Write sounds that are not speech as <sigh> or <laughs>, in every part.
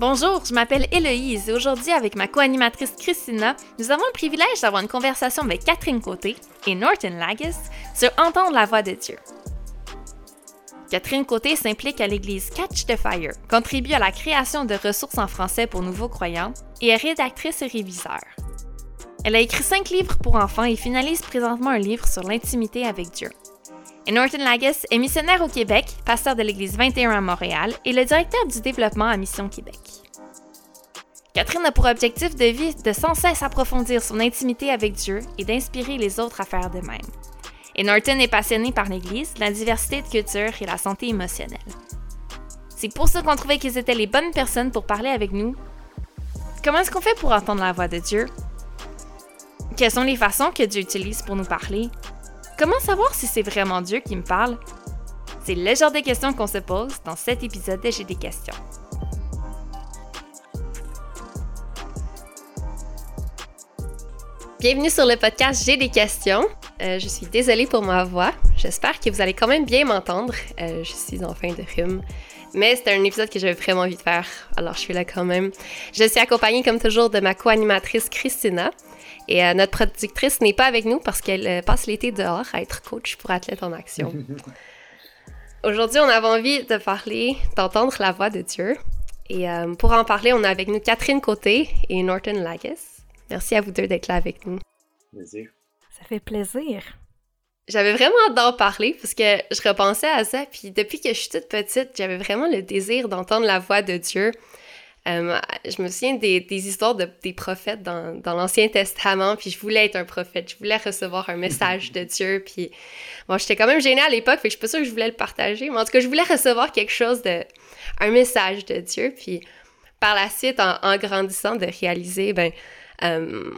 Bonjour, je m'appelle Héloïse et aujourd'hui, avec ma co-animatrice Christina, nous avons le privilège d'avoir une conversation avec Catherine Côté et Norton Lagis sur Entendre la voix de Dieu. Catherine Côté s'implique à l'église Catch the Fire, contribue à la création de ressources en français pour nouveaux croyants et est rédactrice et réviseur. Elle a écrit cinq livres pour enfants et finalise présentement un livre sur l'intimité avec Dieu. Et Norton Lagis est missionnaire au Québec, pasteur de l'Église 21 à Montréal et le directeur du développement à Mission Québec. Catherine a pour objectif de vie de sans cesse approfondir son intimité avec Dieu et d'inspirer les autres à faire de même. Et Norton est passionné par l'Église, la diversité de culture et la santé émotionnelle. C'est pour ça qu'on trouvait qu'ils étaient les bonnes personnes pour parler avec nous. Comment est-ce qu'on fait pour entendre la voix de Dieu? Quelles sont les façons que Dieu utilise pour nous parler? Comment savoir si c'est vraiment Dieu qui me parle? C'est le genre de questions qu'on se pose dans cet épisode de J'ai des questions. Bienvenue sur le podcast J'ai des questions. Euh, je suis désolée pour ma voix. J'espère que vous allez quand même bien m'entendre. Euh, je suis en fin de rhume. Mais c'est un épisode que j'avais vraiment envie de faire, alors je suis là quand même. Je suis accompagnée comme toujours de ma co-animatrice Christina. Et euh, notre productrice n'est pas avec nous parce qu'elle passe l'été dehors à être coach pour athlètes en action. <laughs> Aujourd'hui, on avait envie de parler, d'entendre la voix de Dieu. Et pour en parler, on a avec nous Catherine Côté et Norton Lagis. Merci à vous deux d'être là avec nous. Plaisir. Ça fait plaisir. J'avais vraiment hâte d'en parler parce que je repensais à ça, puis depuis que je suis toute petite, j'avais vraiment le désir d'entendre la voix de Dieu. Euh, je me souviens des, histoires de, des prophètes dans, dans l'Ancien Testament, puis je voulais être un prophète, je voulais recevoir un message de <laughs> Dieu, puis bon, j'étais quand même gênée à l'époque, fait que je suis pas sûre que je voulais le partager, mais en tout cas, je voulais recevoir quelque chose de, un message de Dieu, puis par la suite, en, en grandissant, de réaliser, ben, euh,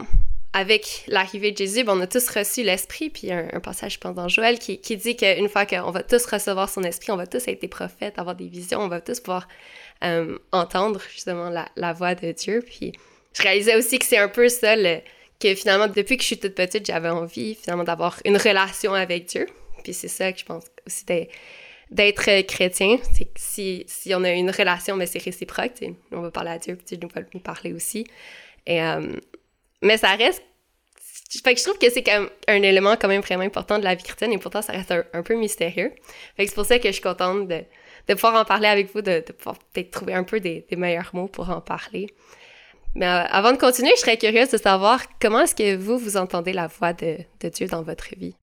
avec l'arrivée de Jésus, ben, on a tous reçu l'Esprit, puis un, un passage, je pense, dans Joël, qui, qui dit qu'une fois qu'on va tous recevoir son Esprit, on va tous être des prophètes, avoir des visions, on va tous pouvoir euh, entendre justement la, voix de Dieu. Puis je réalisais aussi que c'est un peu ça, que finalement, depuis que je suis toute petite, j'avais envie finalement d'avoir une relation avec Dieu. Puis c'est ça que je pense aussi d'être chrétien, c'est que si, si on a une relation, mais c'est réciproque, on va parler à Dieu, puis Dieu nous va nous parler aussi. Et, euh, mais ça reste. Fait que je trouve que c'est même un élément quand même vraiment important de la vie chrétienne et pourtant ça reste un, peu mystérieux. Fait que c'est pour ça que je suis contente de, de pouvoir en parler avec vous, de, pouvoir peut-être trouver un peu des, meilleurs mots pour en parler. Mais euh, avant de continuer, je serais curieuse de savoir comment est-ce que vous, vous entendez la voix de, de Dieu dans votre vie?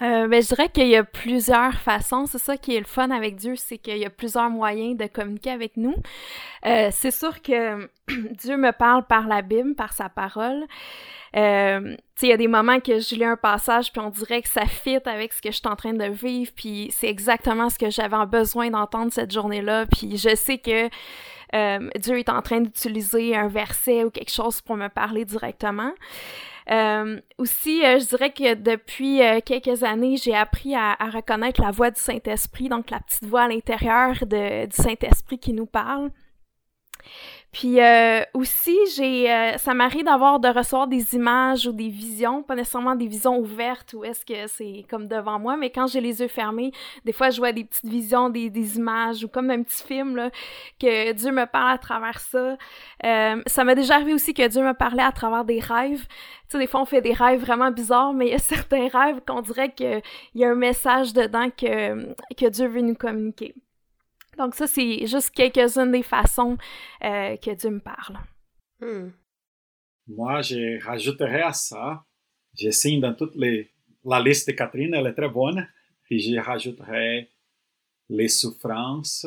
Euh, ben, je dirais qu'il y a plusieurs façons. C'est ça qui est le fun avec Dieu, c'est qu'il y a plusieurs moyens de communiquer avec nous. Euh, c'est sûr que <clears throat> Dieu me parle par la Bible, par sa parole. Euh, il y a des moments que je lis un passage, puis on dirait que ça fit avec ce que je suis en train de vivre, puis c'est exactement ce que j'avais besoin d'entendre cette journée-là. Puis je sais que euh, Dieu est en train d'utiliser un verset ou quelque chose pour me parler directement. Euh, aussi, euh, je dirais que depuis euh, quelques années, j'ai appris à, à, reconnaître la voix du Saint-Esprit, donc la petite voix à l'intérieur du Saint-Esprit qui nous parle. Puis euh, aussi, j'ai, euh, ça m'arrive d'avoir de recevoir des images ou des visions, pas nécessairement des visions ouvertes ou est-ce que c'est comme devant moi, mais quand j'ai les yeux fermés, des fois je vois des petites visions, des, images ou comme un petit film que Dieu me parle à travers ça. Euh, ça m'a déjà arrivé aussi que Dieu me parlait à travers des rêves. Tu sais, des fois on fait des rêves vraiment bizarres, mais il y a <laughs> certains rêves qu'on dirait qu'il y a un message dedans que, que Dieu veut nous communiquer. Donc ça, c'est juste quelques-unes des façons euh, que Dieu me parle. Hmm. Moi, je rajouterais à ça, je signe dans toutes les... La liste de Catherine, elle est très bonne, puis je rajouterais les souffrances,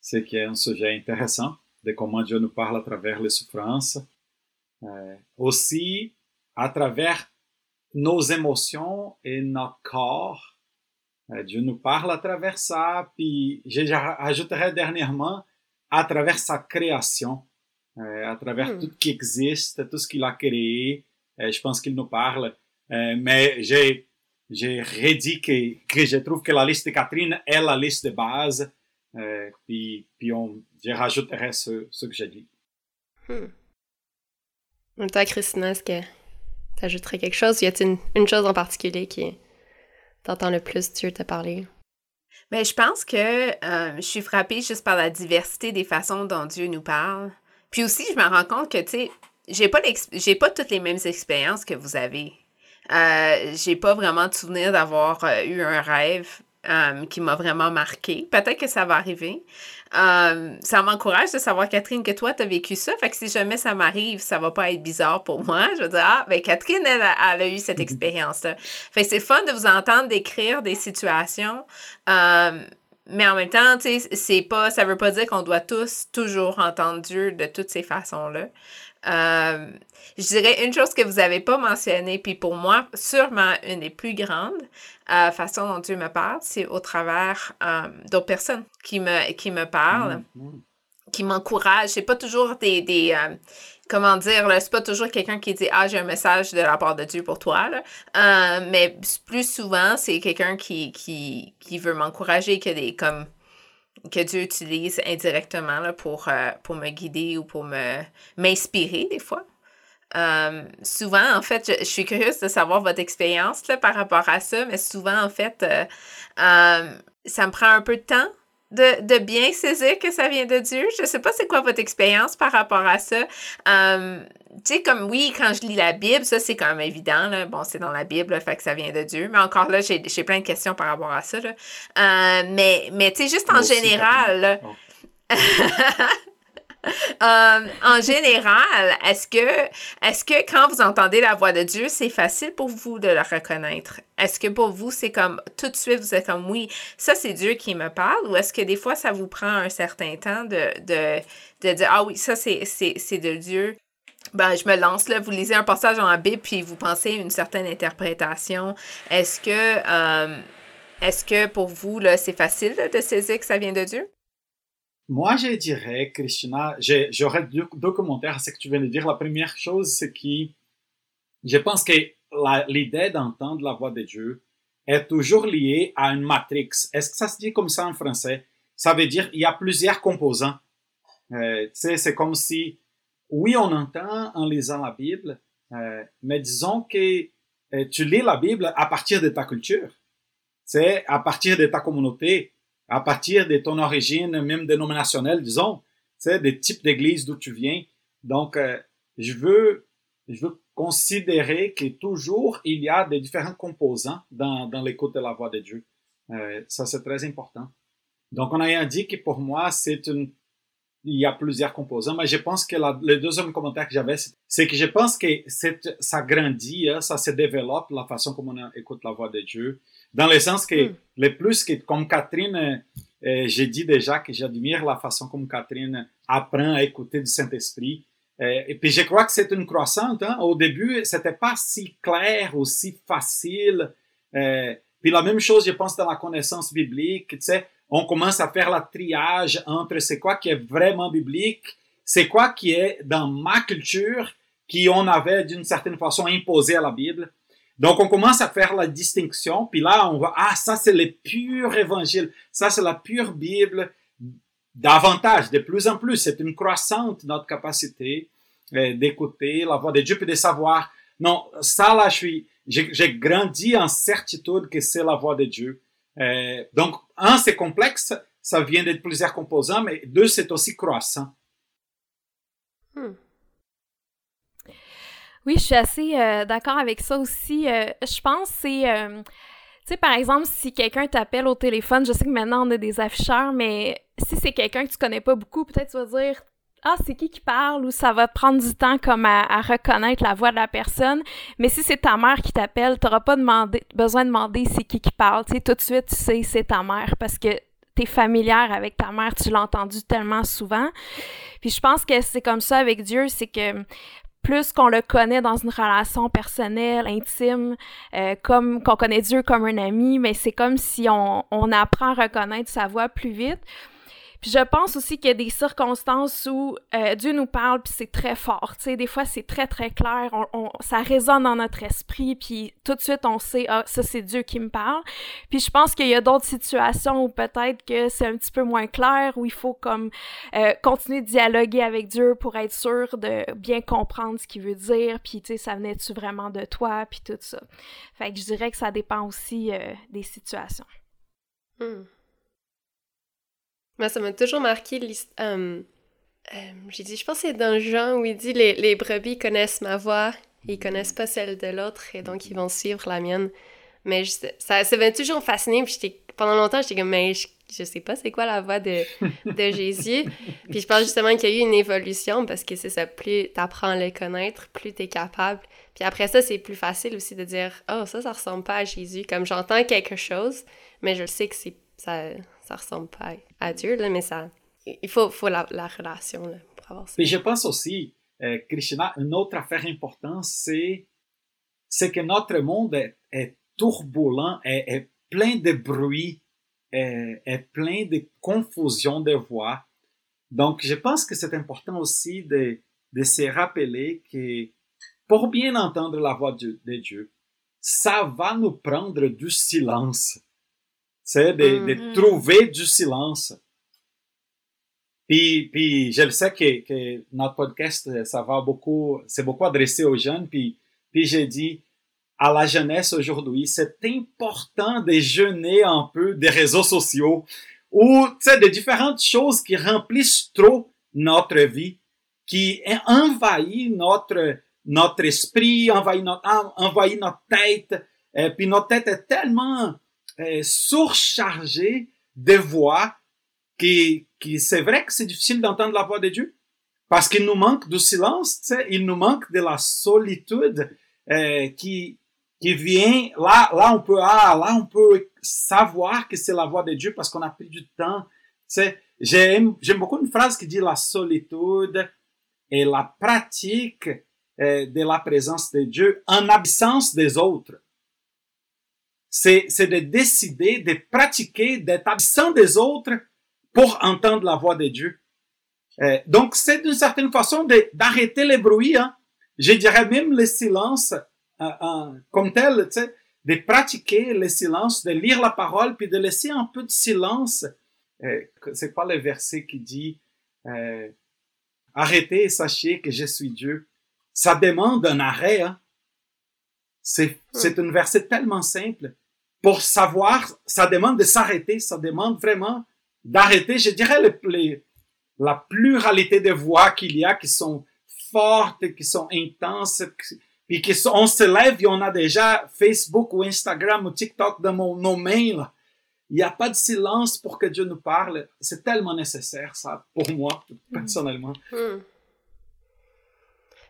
ce qui est un sujet intéressant, de comment Dieu nous parle à travers les souffrances. Euh, aussi, à travers nos émotions et notre corps, Dieu nous parle à travers ça, puis j'ajouterais dernièrement à travers sa création, à travers hmm. tout ce qui existe, tout ce qu'il a créé. Je pense qu'il nous parle. mais j'ai j'ai redit que, que je trouve que la liste de Catherine est la liste de base. puis puis on, je rajouterai ce, ce que j'ai dit. Hmm. Toi, Christina, est-ce que tu ajouterais quelque chose? Y a-t-il une, une chose en particulier qui, t'entends le plus Dieu te parler? Mais je pense que euh, je suis frappée juste par la diversité des façons dont Dieu nous parle. Puis aussi, je me rends compte que, tu sais, j'ai pas, j'ai pas toutes les mêmes expériences que vous avez. Euh, j'ai pas vraiment de souvenir d'avoir euh, eu un rêve euh, qui m'a vraiment marqué. Peut-être que ça va arriver. ça m'encourage de savoir, Catherine, que toi, tu as vécu ça. Fait que si jamais ça m'arrive, ça va pas être bizarre pour moi. Je vais dire, ah, ben Catherine, elle, a eu cette expérience-là. Fait que c'est fun de vous entendre décrire des situations. mais en même temps, tu sais, c'est pas, ça veut pas dire qu'on doit tous toujours entendre Dieu de toutes ces façons-là. Euh, je dirais une chose que vous n'avez pas mentionnée, puis pour moi, sûrement une des plus grandes euh, façons dont Dieu me parle, c'est au travers euh, d'autres personnes qui me, qui me parlent, mm-hmm. qui m'encouragent. C'est pas toujours des. des comment dire, c'est pas toujours quelqu'un qui dit Ah, j'ai un message de la part de Dieu pour toi. Là. mais plus souvent, c'est quelqu'un qui, qui, qui veut m'encourager, que des. comme que Dieu utilise indirectement là, pour, euh, pour me guider ou pour me m'inspirer des fois. Euh, souvent, en fait, je, suis curieuse de savoir votre expérience par rapport à ça, mais souvent, en fait, euh, ça me prend un peu de temps de, bien saisir que ça vient de Dieu. Je ne sais pas c'est quoi votre expérience par rapport à ça. Euh, tu sais, comme oui, quand je lis la Bible, ça c'est quand même évident. Là. Bon, c'est dans la Bible, fait que ça vient de Dieu. Mais encore là, j'ai plein de questions par rapport à ça. Là. Euh, mais mais tu sais, juste en général. <laughs> <laughs> Euh, en général, est-ce que, quand vous entendez la voix de Dieu, c'est facile pour vous de la reconnaître? Est-ce que pour vous, c'est comme tout de suite, vous êtes comme oui, ça c'est Dieu qui me parle? Ou est-ce que des fois, ça vous prend un certain temps de, de, de dire ah oui, ça c'est, de Dieu? Ben, je me lance là, vous lisez un passage la Bible, puis vous pensez une certaine interprétation. Est-ce que, euh, est-ce que pour vous, c'est facile de saisir que ça vient de Dieu? Moi, je dirais, Christina, j'aurais deux, commentaires à ce que tu viens de dire. La première chose, c'est que je pense que l'idée d'entendre la voix de Dieu est toujours liée à une matrix. Est-ce que ça se dit comme ça en français? Ça veut dire il y a plusieurs composants. Euh, c'est comme si, oui, on entend en lisant la Bible, euh, mais disons que euh, tu lis la Bible à partir de ta culture, c'est à partir de ta communauté, à partir de ton origine, même dénominationnelle, disons, des types d'églises d'où tu viens. Donc, euh, je veux, je veux considérer que toujours il y a des différents composants dans, dans l'écoute de la voix de Dieu. Euh, ça, c'est très important. Donc, on a dit que pour moi, c'est une, il y a plusieurs composants, mais je pense que le deuxième commentaire que j'avais, c'est que je pense que ça grandit, hein, ça se développe, la façon comme on écoute la voix de Dieu. Dans le sens que mm. le plus que, comme Catherine, euh, euh, j'ai dit déjà que j'admire la façon comme Catherine apprend à écouter du Saint-Esprit. Euh, et puis je crois que c'est une croissante. Hein? Au début, c'était pas si clair ou si facile. puis la même chose, je pense, dans la connaissance biblique. Tu sais, on commence à faire la triage entre c'est quoi qui est vraiment biblique, c'est quoi qui est dans ma culture, qui on avait d'une certaine façon imposé à la Bible. Donc, on commence à faire la distinction, puis là, on voit, ah, ça, c'est le pur évangile, ça, c'est la pure Bible, davantage, de plus en plus, c'est une croissante notre capacité euh, d'écouter la voix de Dieu, puis de savoir, non, ça, là, je suis, j'ai grandi en certitude que c'est la voix de Dieu. Euh, donc, un, c'est complexe, ça vient de plusieurs composants, mais deux, c'est aussi croissant. Hmm. Oui, je suis assez euh, d'accord avec ça aussi. Euh, je pense que c'est... Tu sais, par exemple, si quelqu'un t'appelle au téléphone, je sais que maintenant on a des afficheurs, mais si c'est quelqu'un que tu connais pas beaucoup, peut-être tu vas dire ah, c'est qui qui parle ou ça va prendre du temps comme à, reconnaître la voix de la personne. Mais si c'est ta mère qui t'appelle, tu n'auras pas besoin de demander c'est qui qui parle. Tu sais, tout de suite, tu sais c'est ta mère parce que tu es familière avec ta mère, tu l'as entendu tellement souvent. Puis je pense que c'est comme ça avec Dieu, c'est que plus qu'on le connaît dans une relation personnelle, intime, euh, comme qu'on connaît Dieu comme un ami, mais c'est comme si on apprend à reconnaître sa voix plus vite. Puis je pense aussi qu'il y a des circonstances où euh, Dieu nous parle, puis c'est très fort. Tu sais, des fois, c'est très, très clair. On, ça résonne dans notre esprit, puis tout de suite, on sait, ah, ça, c'est Dieu qui me parle. Puis je pense qu'il y a d'autres situations où peut-être que c'est un petit peu moins clair, où il faut comme euh, continuer de dialoguer avec Dieu pour être sûr de bien comprendre ce qu'il veut dire, puis tu sais, ça venait-tu vraiment de toi, puis tout ça. Fait que je dirais que ça dépend aussi euh, des situations. Hmm. Moi, ça m'a toujours marqué l'histoire. Euh, j'ai dit, je pense que c'est dans Jean où il dit les, les brebis connaissent ma voix, ils connaissent pas celle de l'autre, et donc ils vont suivre la mienne. Mais ça, ça m'a toujours fasciné, puis pendant longtemps, j'étais comme, mais je, je sais pas c'est quoi la voix de, de <laughs> Jésus. puis je pense justement qu'il y a eu une évolution parce que c'est ça, plus t'apprends à le connaître, plus t'es capable. Puis après ça, c'est plus facile aussi de dire, oh, ça, ça ressemble pas à Jésus. Comme j'entends quelque chose, mais je sais que c'est, ça, ça ressemble pas à Dieu, mais ça, il faut, faut la, la relation là, pour avoir ça. Puis je pense aussi, euh, Krishna, une autre affaire importante, c'est, que notre monde est, turbulent, est, plein de bruit, est, plein de confusion de voix. Donc, je pense que c'est important aussi de, se rappeler que pour bien entendre la voix de Dieu, ça va nous prendre du silence. C'est de, mm -hmm. de trouver du silence. Puis, puis je le sais que, que, notre podcast, ça va beaucoup, c'est beaucoup adressé aux jeunes. Puis, puis j'ai dit à la jeunesse aujourd'hui, c'est important de jeûner un peu des réseaux sociaux ou, tu sais, de différentes choses qui remplissent trop notre vie, qui envahissent notre, notre esprit, envahissent notre, envahit notre tête. Et puis notre tête est tellement euh, surchargée de voix qui, qui c'est vrai que c'est difficile d'entendre la voix de Dieu parce qu'il nous manque du silence, il nous manque de la solitude euh, qui qui vient là là on peut ah là on peut savoir que c'est la voix de Dieu parce qu'on a pris du temps. J'aime j'aime beaucoup une phrase qui dit la solitude est la pratique euh, de la présence de Dieu en absence des autres. C'est c'est de décider de pratiquer d'être absent des autres pour entendre la voix de Dieu. Euh, donc, c'est d'une certaine façon d'arrêter les bruits. Hein. Je dirais même le silence euh, euh, comme tel, tu sais, de pratiquer le silence, de lire la parole, puis de laisser un peu de silence. Euh, c'est quoi le verset qui dit euh, Arrêtez et sachez que je suis Dieu. Ça demande un arrêt. Hein. C'est c'est un verset tellement simple. Pour savoir, ça demande de s'arrêter, ça demande vraiment d'arrêter, je dirais, le, les, la pluralité de voix qu'il y a qui sont fortes, qui sont intenses, puis qui sont, on se lève et on a déjà Facebook ou Instagram ou TikTok dans mon, nos mails. Il n'y a pas de silence pour que Dieu nous parle. C'est tellement nécessaire, ça, pour moi, personnellement. Hmm.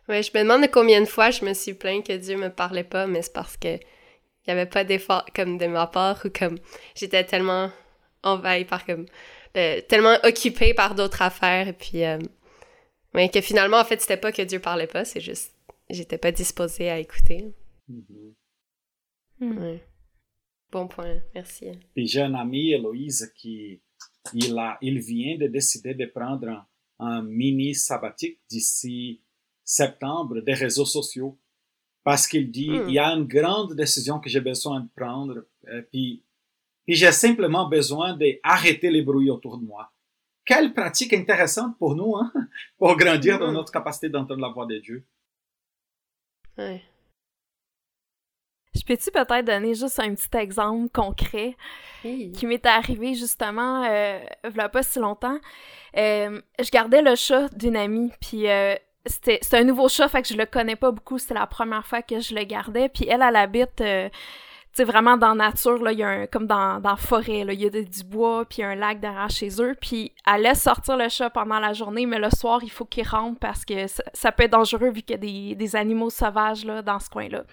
Oui, je me demande combien de fois je me suis plaint que Dieu me parlait pas, mais c'est parce que il y avait pas d'effort comme de ma part ou comme j'étais tellement envahie par comme euh, tellement occupée par d'autres affaires et puis euh, mais que finalement en fait c'était pas que Dieu parlait pas c'est juste j'étais pas disposée à écouter Mhm. ouais. bon point merci Puis j'ai un ami, Héloïse, qui il, a, il vient de décider de prendre un, un mini sabbatique d'ici septembre des réseaux sociaux parce qu'il dit Hmm. il y a une grande décision que j'ai besoin de prendre euh, puis puis j'ai simplement besoin d'arrêter les bruits autour de moi. Quelle pratique intéressante pour nous, hein? <laughs> pour grandir dans Mhm. notre capacité d'entendre la voix de Dieu. ouais Je peux-tu peut-être donner juste un petit exemple concret oui. qui m'est arrivé justement euh, a pas si longtemps? Euh, je gardais le chat d'une amie, puis euh, c'était c'est un nouveau chat, fait que je le connais pas beaucoup. C'était la première fois que je le gardais. Puis elle, elle habite, euh, vraiment dans la nature, là, il y a un, comme dans, dans la forêt, là, il y a du bois, puis un lac derrière chez eux. Puis elle laisse sortir le chat pendant la journée, mais le soir, il faut qu'il rentre parce que ça, ça peut être dangereux vu qu'il y a des, des animaux sauvages, là, dans ce coin-là.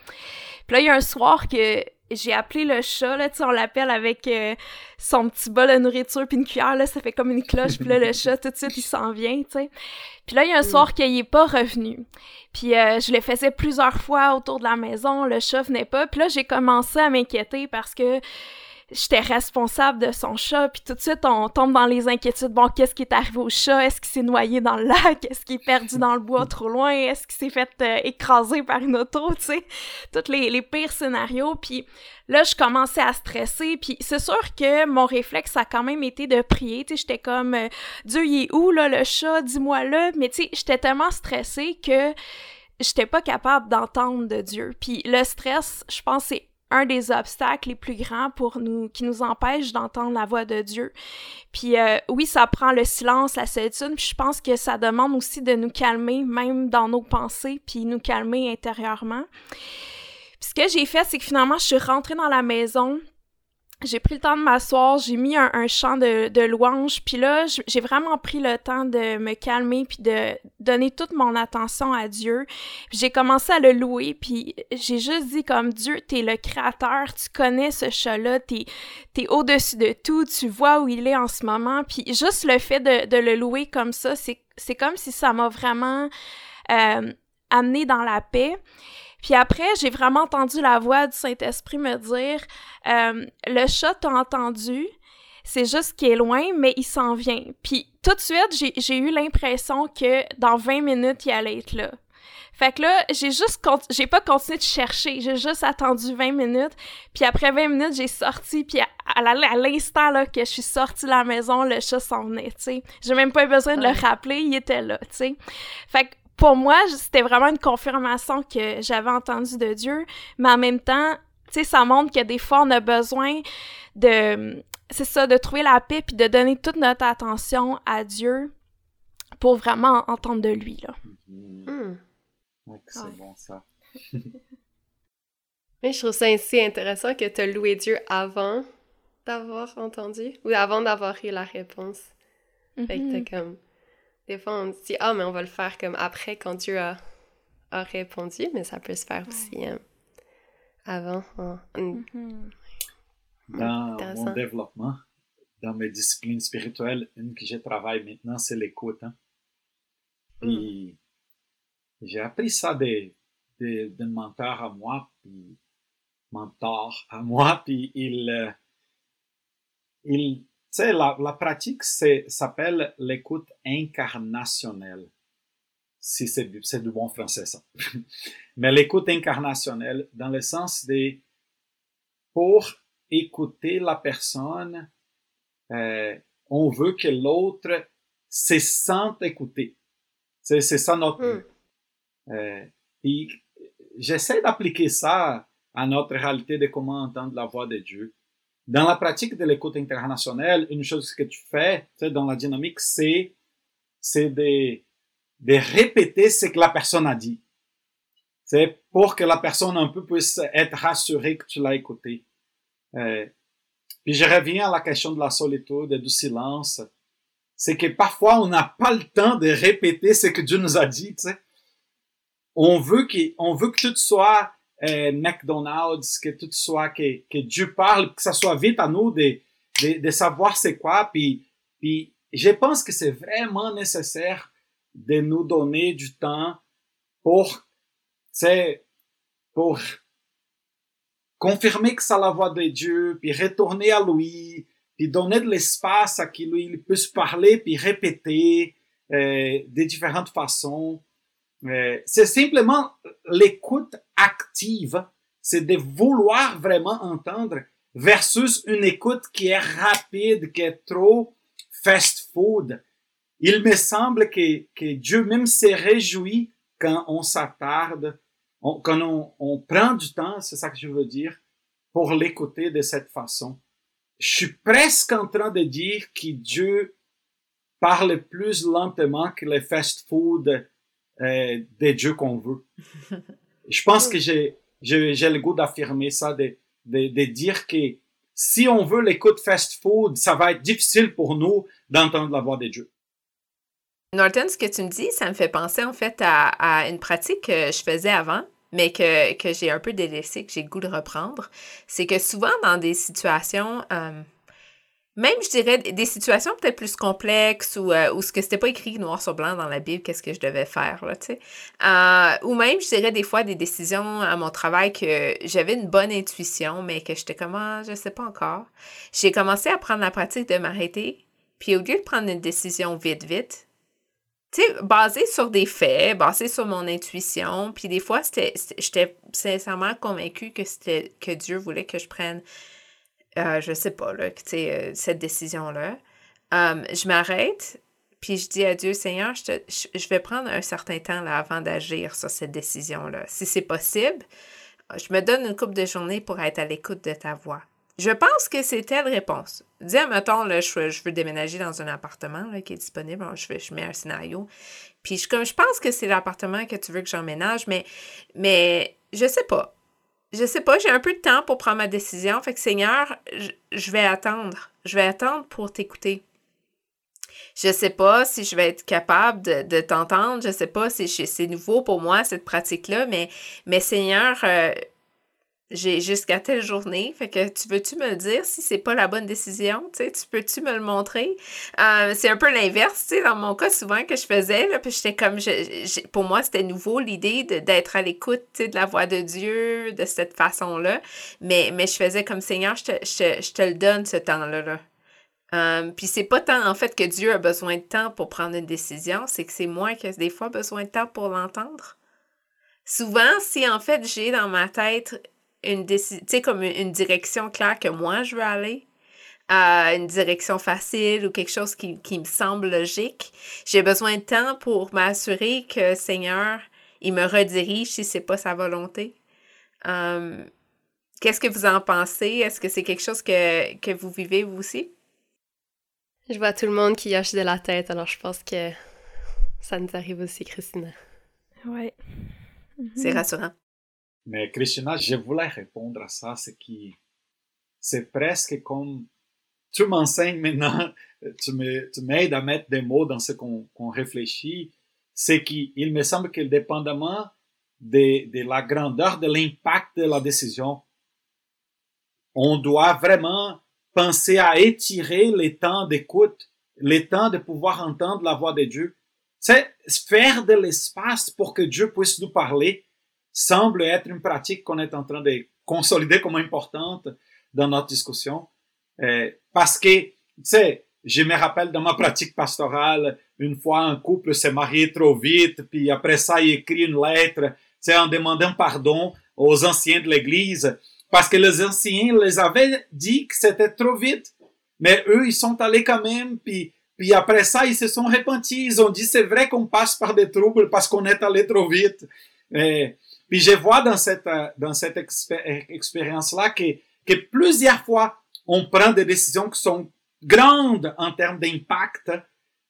Puis là, il y a un soir que j'ai appelé le chat, là, tu sais, on l'appelle avec euh, son petit bol de nourriture puis une cuillère, là, ça fait comme une cloche, puis là, le chat, tout de suite, il s'en vient, tu sais. Puis là, il y a un soir qu'il est pas revenu. Puis euh, je le faisais plusieurs fois autour de la maison, le chat venait pas. Puis là, j'ai commencé à m'inquiéter parce que j'étais responsable de son chat, puis tout de suite, on tombe dans les inquiétudes. Bon, qu'est-ce qui est arrivé au chat? Est-ce qu'il s'est noyé dans le lac? Est-ce qu'il est perdu dans le bois trop loin? Est-ce qu'il s'est fait euh, écraser par une auto, <laughs> tu sais? Tous les, pires scénarios. Puis là, je commençais à stresser, puis c'est sûr que mon réflexe a quand même été de prier, tu sais, j'étais comme euh, Dieu, il est où, là, le chat? Dis-moi-le. Mais tu sais, j'étais tellement stressée que j'étais pas capable d'entendre de Dieu. Puis le stress, je pense, un des obstacles les plus grands pour nous, qui nous empêche d'entendre la voix de Dieu. Puis euh, oui, ça prend le silence, la solitude, puis je pense que ça demande aussi de nous calmer, même dans nos pensées, puis nous calmer intérieurement. Puis ce que j'ai fait, c'est que finalement, je suis rentrée dans la maison, j'ai pris le temps de m'asseoir, j'ai mis un, chant de, de louange, puis là, j'ai vraiment pris le temps de me calmer puis de donner toute mon attention à Dieu. J'ai commencé à le louer, puis j'ai juste dit comme Dieu, t'es le créateur, tu connais ce chat-là, t'es es, au-dessus de tout, tu vois où il est en ce moment, puis juste le fait de, de le louer comme ça, c'est comme si ça m'a vraiment euh, amené dans la paix. Puis après, j'ai vraiment entendu la voix du Saint-Esprit me dire euh, Le chat t'a entendu, c'est juste qu'il est loin, mais il s'en vient. Puis tout de suite, j'ai eu l'impression que dans 20 minutes, il allait être là. Fait que là, j'ai juste j'ai pas continué de chercher, j'ai juste attendu 20 minutes, puis après 20 minutes, j'ai sorti puis à, l'instant là que je suis sortie de la maison, le chat s'en venait, tu sais. J'ai même pas eu besoin de le rappeler, il était là, tu sais. Fait que pour moi, c'était vraiment une confirmation que j'avais entendue de Dieu, mais en même temps, tu sais, ça montre que des fois, on a besoin de, c'est ça, de trouver la paix puis de donner toute notre attention à Dieu pour vraiment entendre de lui, là. Mm-hmm. Hmm. c'est bon, ça. <laughs> Mais je trouve ça ainsi intéressant que tu as loué Dieu avant d'avoir entendu ou avant d'avoir eu la réponse. Fait que t'as mm-hmm. comme des fois, on se dit, ah, mais on va le faire comme après, quand Dieu a, a répondu, mais ça peut se faire aussi hein, avant. Mm-hmm. Dans mon développement, dans mes disciplines spirituelles, une que je travaille maintenant, c'est l'écoute. Hein. Mm. j'ai appris ça d'un mentor à moi, puis mentor à moi, <laughs> puis il, euh, il sais, la, la pratique s'appelle l'écoute incarnationnelle. Si c'est du bon français, ça. <laughs> Mais l'écoute incarnationnelle, dans le sens de, pour écouter la personne, euh, on veut que l'autre se sente écouté. C'est ça notre but. Hmm. Euh, j'essaie d'appliquer ça à notre réalité de comment entendre la voix de Dieu. Dans la pratique de l'écoute internationale, une chose que tu fais dans la dynamique, c'est de, de répéter ce que la personne a dit. C'est pour que la personne un peu puisse être rassurée que tu l'as écouté. Euh, puis je reviens à la question de la solitude et du silence. C'est que parfois on n'a pas le temps de répéter ce que Dieu nous a dit. Tu. On veut que, on veut que tout soit euh, McDonald's, que tout soit, que, que Dieu parle, que ça soit vite à nous de, de, de savoir c'est quoi. Puis, puis je pense que c'est vraiment nécessaire de nous donner du temps pour, c'est pour confirmer que c'est la voix de Dieu, puis retourner à lui, puis donner de l'espace à qui lui puisse parler, puis répéter euh, de différentes façons. C'est simplement l'écoute active, c'est de vouloir vraiment entendre versus une écoute qui est rapide, qui est trop fast food. Il me semble que, que Dieu même s'est réjoui quand on s'attarde, quand on, on, prend du temps, c'est ça que je veux dire, pour l'écouter de cette façon. Je suis presque en train de dire que Dieu parle plus lentement que les fast food euh, des dieux qu'on veut. <laughs> Je pense que j'ai, j'ai, le goût d'affirmer ça, de, de, de, dire que si on veut l'écoute fast-food, ça va être difficile pour nous d'entendre la voix des dieux. Norton, ce que tu me dis, ça me fait penser en fait à, à une pratique que je faisais avant, mais que, que j'ai un peu délaissé, que j'ai le goût de reprendre. C'est que souvent dans des situations, euh, même, je dirais, des situations peut-être plus complexes ou, euh, ou ce que c'était pas écrit noir sur blanc dans la Bible, qu'est-ce que je devais faire, là, tu sais. Euh, ou même, je dirais, des fois, des décisions à mon travail que j'avais une bonne intuition, mais que j'étais comme, ah, je sais pas encore. J'ai commencé à prendre la pratique de m'arrêter, puis au lieu de prendre une décision vite, vite, tu sais, basée sur des faits, basée sur mon intuition, puis des fois, j'étais sincèrement convaincue que que Dieu voulait que je prenne euh, je sais pas, là, euh, cette décision-là. Je m'arrête, puis je dis à Dieu, Seigneur, je, vais prendre un certain temps là, avant d'agir sur cette décision-là. Si c'est possible, je me donne une couple de journées pour être à l'écoute de ta voix. Je pense que c'est telle réponse. Dis, mettons, là, je, je, veux déménager dans un appartement là, qui est disponible. Je, je mets un scénario. Puis je, comme, je pense que c'est l'appartement que tu veux que j'emménage, mais, mais je sais pas. Je sais pas, j'ai un peu de temps pour prendre ma décision. Fait que Seigneur, je, vais attendre. Je vais attendre pour t'écouter. Je sais pas si je vais être capable de, de t'entendre. Je sais pas si c'est nouveau pour moi, cette pratique-là, mais, mais Seigneur, euh, j'ai jusqu'à telle journée. Fait que tu veux-tu me dire si c'est pas la bonne décision? Tu peux-tu me le montrer? Euh, c'est un peu l'inverse, tu sais, dans mon cas, souvent que je faisais, là, puis j'étais comme, je, pour moi, c'était nouveau l'idée d'être à l'écoute, de la voix de Dieu, de cette façon-là. Mais, mais je faisais comme Seigneur, je te, je te le donne ce temps-là. Là. Euh, puis c'est pas tant en fait que Dieu a besoin de temps pour prendre une décision, c'est que c'est moi qui ai des fois besoin de temps pour l'entendre. Souvent, si en fait j'ai dans ma tête une décision, tu sais, comme une, direction claire que moi je veux aller, une direction facile ou quelque chose qui, qui me semble logique, j'ai besoin de temps pour m'assurer que Seigneur, il me redirige si c'est pas sa volonté. Euh, qu'est-ce que vous en pensez? Est-ce que c'est quelque chose que, que vous vivez vous aussi? Je vois tout le monde qui hoche de la tête, alors je pense que ça nous arrive aussi, Christina. Oui. C'est rassurant. Mais Christina, je voulais répondre à ça, c'est qui, c'est presque comme tu m'enseignes maintenant, <laughs> tu m'aides à mettre des mots dans ce qu'on réfléchit, c'est qu'il me semble que dépendamment de, de la grandeur de l'impact de la décision, on doit vraiment penser à étirer les temps d'écoute, les temps de pouvoir entendre la voix de Dieu. C'est faire de l'espace pour que Dieu puisse nous parler semble être une pratique qu'on est en train de consolider comme importante dans notre discussion. Euh, parce que, tu sais, je me rappelle dans ma pratique pastorale, une fois un couple s'est marié trop vite, puis après ça, il écrit une lettre, c'est en demandant pardon aux anciens de l'Église, parce que les anciens les avaient dit que c'était trop vite. Mais eux, ils sont allés quand même, puis, puis après ça, ils se sont repentis. Ils ont dit, c'est vrai qu'on passe par des troubles parce qu'on est allé trop vite. Et, puis je vois dans cette, dans cette expérience-là que, que plusieurs fois, on prend des décisions qui sont grandes en termes d'impact.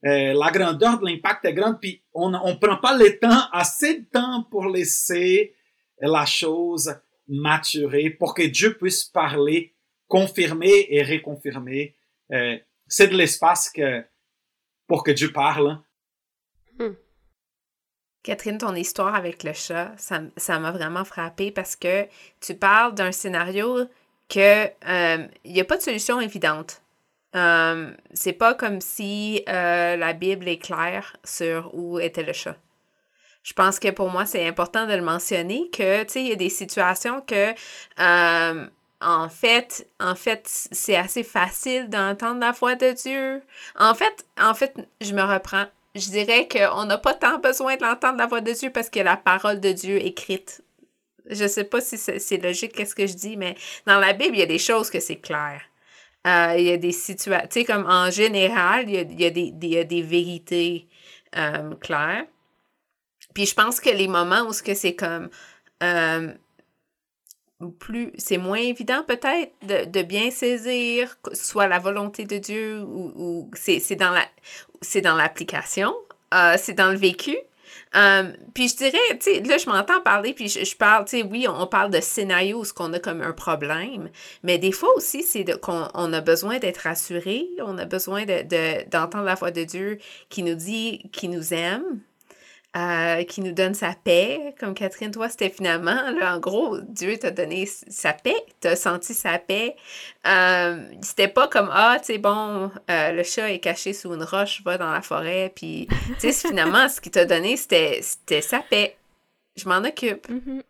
Euh, la grandeur de l'impact est grande, puis on ne prend pas le temps, assez de temps pour laisser la chose maturer, pour que Dieu puisse parler, confirmer et reconfirmer. Euh, c'est de l'espace que, pour que Dieu parle. Hmm. Catherine, ton histoire avec le chat, ça m'a vraiment frappé parce que tu parles d'un scénario que il euh, n'y a pas de solution évidente. Euh, c'est pas comme si euh, la Bible est claire sur où était le chat. Je pense que pour moi, c'est important de le mentionner que, tu sais, il y a des situations que, en fait, en fait, c'est assez facile d'entendre la voix de Dieu. En fait, en fait, je me reprends je dirais qu'on n'a pas tant besoin de l'entendre la voix de Dieu parce que la parole de Dieu écrite. Je sais pas si c'est logique qu'est-ce que je dis, mais dans la Bible, il y a des choses que c'est clair. Euh, il y a des situations, tu sais, comme en général, il y a, il y a, des, il y a des, vérités euh, claires. Puis je pense que les moments où c'est comme euh, plus c'est moins évident peut-être de, bien saisir soit la volonté de Dieu ou, c'est dans la c'est dans l'application, euh, c'est dans le vécu. Euh, puis je dirais, tu sais, là, je m'entends parler, puis je, parle, tu sais, oui, on, parle de scénario ce qu'on a comme un problème, mais des fois aussi, c'est qu'on on a besoin d'être rassuré, on a besoin d'entendre de, d'entendre la voix de Dieu qui nous dit qu'il nous aime, euh, qui nous donne sa paix. Comme Catherine, toi, c'était finalement, là, en gros, Dieu t'a donné sa paix, t'as senti sa paix. Euh, c'était pas comme, ah, tu sais, bon, euh, le chat est caché sous une roche, va dans la forêt, puis, tu sais, finalement, <laughs> ce qu'il t'a donné, c'était sa paix. Je m'en occupe. Mm-hmm.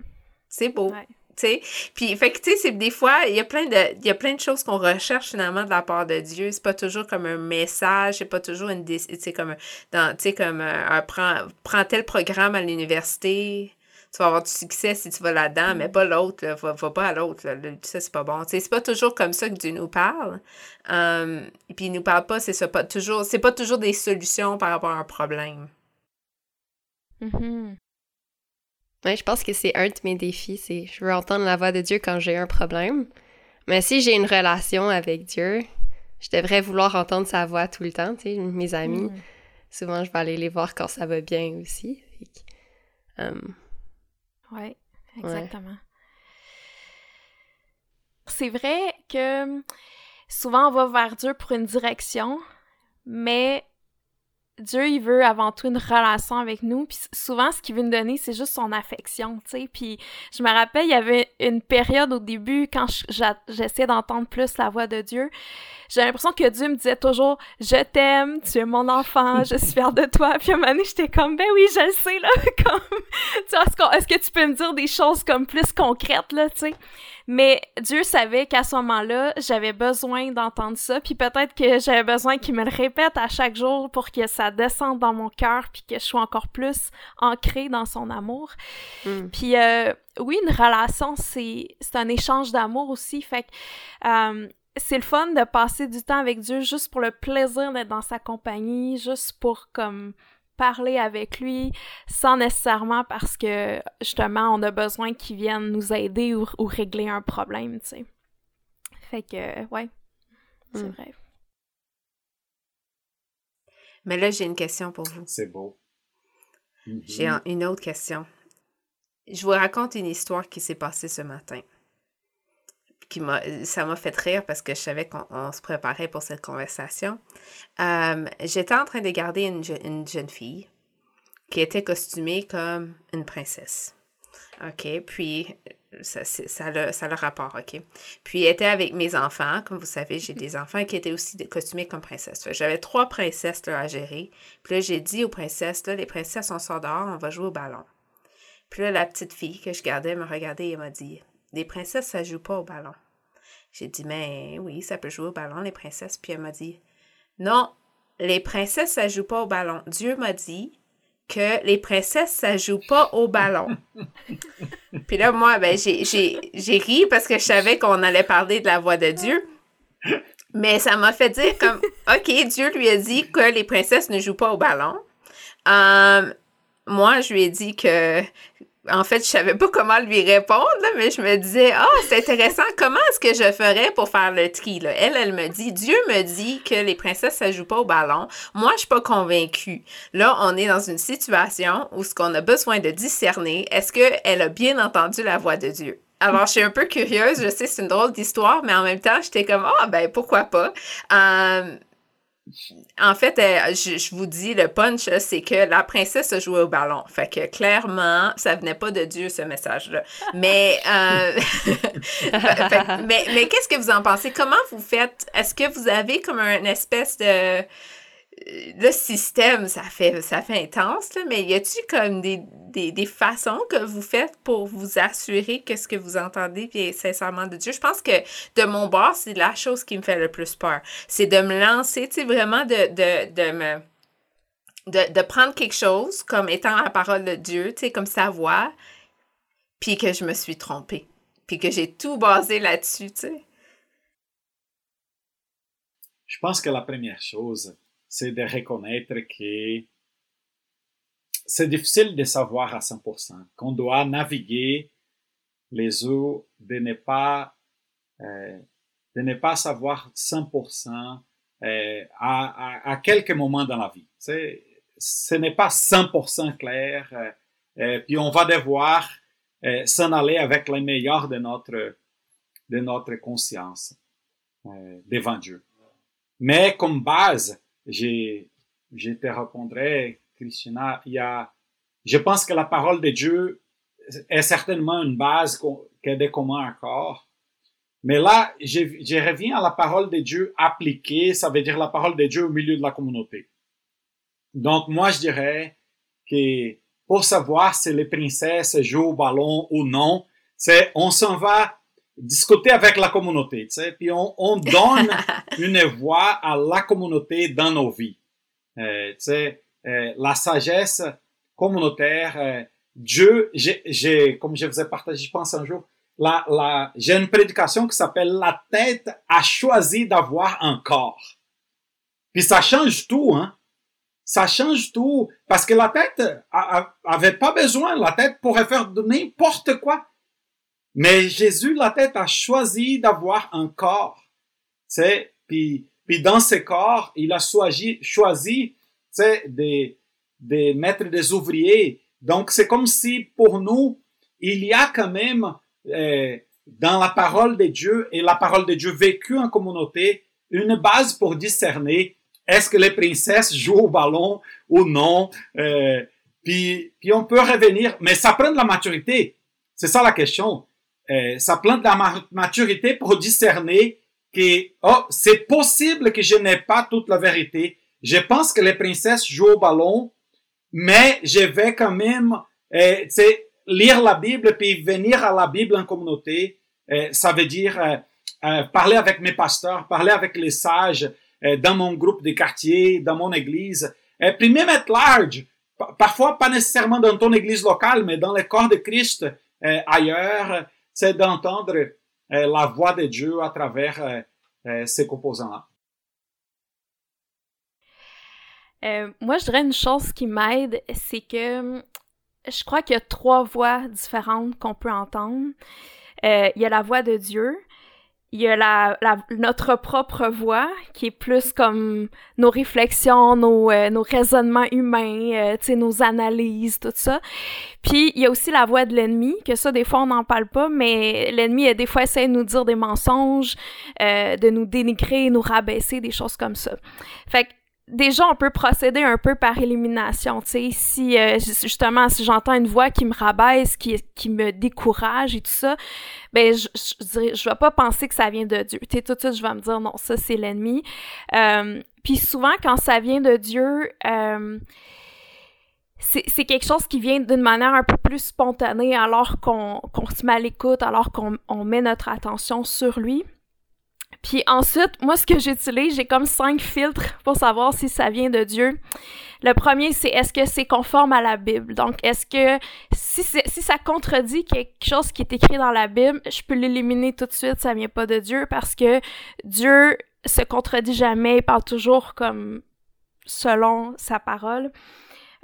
C'est beau sais. Puis, fait que, tu sais, des fois, il y a plein de, il y a plein de choses qu'on recherche finalement de la part de Dieu. C'est pas toujours comme un message, c'est pas toujours une, tu sais, comme, dans, tu sais, comme, un, prends, prends tel programme à l'université, tu vas avoir du succès si tu vas là-dedans, mais pas l'autre, va, va, pas à l'autre, ça c'est pas bon. Tu sais, c'est pas toujours comme ça que Dieu nous parle. Um, et puis il nous parle pas, c'est ça, pas toujours, c'est pas toujours des solutions par rapport à un problème. Mm-hmm. Ouais, je pense que c'est un de mes défis, c'est je veux entendre la voix de Dieu quand j'ai un problème. Mais si j'ai une relation avec Dieu, je devrais vouloir entendre sa voix tout le temps, tu sais, mes amis. Mm. Souvent, je vais aller les voir quand ça va bien aussi. Que, euh, Oui, exactement. C'est vrai que souvent on va vers Dieu pour une direction, mais Dieu, il veut avant tout une relation avec nous. Puis souvent, ce qu'il veut nous donner, c'est juste son affection, tu sais. Puis je me rappelle, il y avait une période au début, quand j'essayais d'entendre plus la voix de Dieu, j'ai l'impression que Dieu me disait toujours « Je t'aime, tu es mon enfant, je suis fière de toi. » Puis à un moment donné, j'étais comme « Ben oui, je le sais, là. <laughs> comme, est-ce que tu peux me dire des choses comme plus concrètes, là, tu sais? Mais Dieu savait qu'à ce moment-là, j'avais besoin d'entendre ça, puis peut-être que j'avais besoin qu'il me le répète à chaque jour pour que ça descende dans mon cœur, puis que je sois encore plus ancrée dans son amour. Mm. Puis euh, oui, une relation, c'est un échange d'amour aussi, fait que euh, c'est le fun de passer du temps avec Dieu juste pour le plaisir d'être dans sa compagnie, juste pour comme parler avec lui sans nécessairement parce que justement on a besoin qu'il vienne nous aider ou, régler un problème, tu sais. Fait que, ouais, c'est hmm. vrai. Mais là, j'ai une question pour vous. C'est beau. J'ai mm-hmm. une autre question. Je vous raconte une histoire qui s'est passée ce matin ça m'a fait rire parce que je savais qu'on se préparait pour cette conversation. Euh, j'étais en train de garder une, une, jeune fille qui était costumée comme une princesse. OK, puis ça, ça, le, ça rapport, OK. Puis elle était avec mes enfants. Comme vous savez, j'ai des enfants qui étaient aussi costumés comme princesses. J'avais trois princesses à gérer. Puis là, j'ai dit aux princesses, les princesses, on sort dehors, on va jouer au ballon. Puis là, la petite fille que je gardais me regardait et m'a dit, les princesses, ça joue pas au ballon. J'ai dit, mais oui, ça peut jouer au ballon, les princesses. Puis elle m'a dit, non, les princesses, ça joue pas au ballon. Dieu m'a dit que les princesses, ça joue pas au ballon. <laughs> Puis là, moi, ben, j'ai ri parce que je savais qu'on allait parler de la voix de Dieu. Mais ça m'a fait dire comme, <laughs> OK, Dieu lui a dit que les princesses ne jouent pas au ballon. Euh, moi, je lui ai dit que en fait, je savais pas comment lui répondre, mais je me disais, ah, c'est intéressant, comment est-ce que je ferais pour faire le tri? Elle, elle me dit, Dieu me dit que les princesses, ça joue pas au ballon. Moi, je suis pas convaincue. Là, on est dans une situation où ce qu'on a besoin de discerner, est-ce qu'elle a bien entendu la voix de Dieu? Alors, je suis un peu curieuse, je sais, c'est une drôle d'histoire, mais en même temps, j'étais comme, ah, ben, pourquoi pas? Euh, en fait, euh, je, vous dis, le punch, c'est que la princesse joué au ballon. Fait que clairement, ça venait pas de Dieu, ce message-là. Mais, euh, <laughs> mais, mais qu'est-ce que vous en pensez? Comment vous faites? Est-ce que vous avez comme une espèce de le système, ça fait, ça fait intense, mais y a-t-il comme des, des, façons que vous faites pour vous assurer que ce que vous entendez vient sincèrement de Dieu? Je pense que de mon bord, c'est la chose qui me fait le plus peur. C'est de me lancer, tu sais, vraiment de, de, de me. De, de, prendre quelque chose comme étant la parole de Dieu, tu sais, comme sa voix, puis que je me suis trompée, puis que j'ai tout basé là-dessus, tu sais. Je pense que la première chose, c'est de reconnaître que c'est difficile de savoir à 100%, qu'on doit naviguer les eaux, de ne pas, euh, de ne pas savoir 100% euh, à, à, quelques moments dans la vie. ce n'est pas 100% clair, euh, puis on va devoir s'en aller avec les meilleurs de notre, de notre conscience devant Dieu. Mais comme base, je, te répondrai, Christina, il y a, je pense que la parole de Dieu est certainement une base qui est de commun accord. Mais là, je, je reviens à la parole de Dieu appliquée, ça veut dire la parole de Dieu au milieu de la communauté. Donc, moi, je dirais que pour savoir si les princesses jouent au ballon ou non, c'est, on s'en va discuter avec la communauté, tu sais, puis on, on donne <laughs> une voix à la communauté dans nos vies. Euh, tu sais, euh, la sagesse communautaire, euh, Dieu, j'ai, comme je vous ai partagé, je pense un jour, la, la, j'ai une prédication qui s'appelle La tête a choisi d'avoir un corps. Puis ça change tout, hein. ça change tout. Parce que la tête avait pas besoin. La tête pourrait faire n'importe quoi. Mais Jésus, la tête, a choisi d'avoir un corps. C'est, puis, puis dans ce corps, il a choisi, choisi, des, des mettre des ouvriers. Donc, c'est comme si pour nous, il y a quand même, euh, dans la parole de Dieu et la parole de Dieu vécue en communauté, une base pour discerner est-ce que les princesses jouent au ballon ou non. Euh, puis, puis on peut revenir, mais ça prend de la maturité. C'est ça la question. Euh, ça de la maturité pour discerner que oh, c'est possible que je n'ai pas toute la vérité. Je pense que les princesses jouent au ballon, mais je vais quand même euh, lire la Bible puis venir à la Bible en communauté. Euh, ça veut dire euh, parler avec mes pasteurs, parler avec les sages dans mon groupe de quartier, dans mon église. puis même être large, parfois pas nécessairement dans ton église locale, mais dans le corps de Christ ailleurs, c'est d'entendre la voix de Dieu à travers ces composants-là. Euh, moi, je dirais une chose qui m'aide, c'est que je crois qu'il y a trois voix différentes qu'on peut entendre. Euh, il y a la voix de Dieu, il y a la, notre propre voix qui est plus comme nos réflexions, nos, euh, nos raisonnements humains, euh, nos analyses, tout ça. Puis il y a aussi la voix de l'ennemi, que ça des fois on n'en parle pas, mais l'ennemi des fois essaie de nous dire des mensonges, de nous dénigrer, nous rabaisser, des choses comme ça. Fait que déjà, on peut procéder un peu par élimination. Tu sais, si euh, justement, si j'entends une voix qui me rabaisse, qui, qui me décourage et tout ça, ben je, je, je vais pas penser que ça vient de Dieu. Tu sais, tout de suite, je vais me dire non, ça c'est l'ennemi. Euh, puis souvent, quand ça vient de Dieu, euh, c'est quelque chose qui vient d'une manière un peu plus spontanée alors qu'on se met à l'écoute, alors qu'on met notre attention sur lui. Puis ensuite, moi, ce que j'utilise, j'ai comme cinq filtres pour savoir si ça vient de Dieu. Le premier, c'est est-ce que c'est conforme à la Bible? Donc, est-ce que si, si ça contredit quelque chose qui est écrit dans la Bible, je peux l'éliminer tout de suite, ça vient pas de Dieu parce que Dieu se contredit jamais, il parle toujours comme selon sa parole.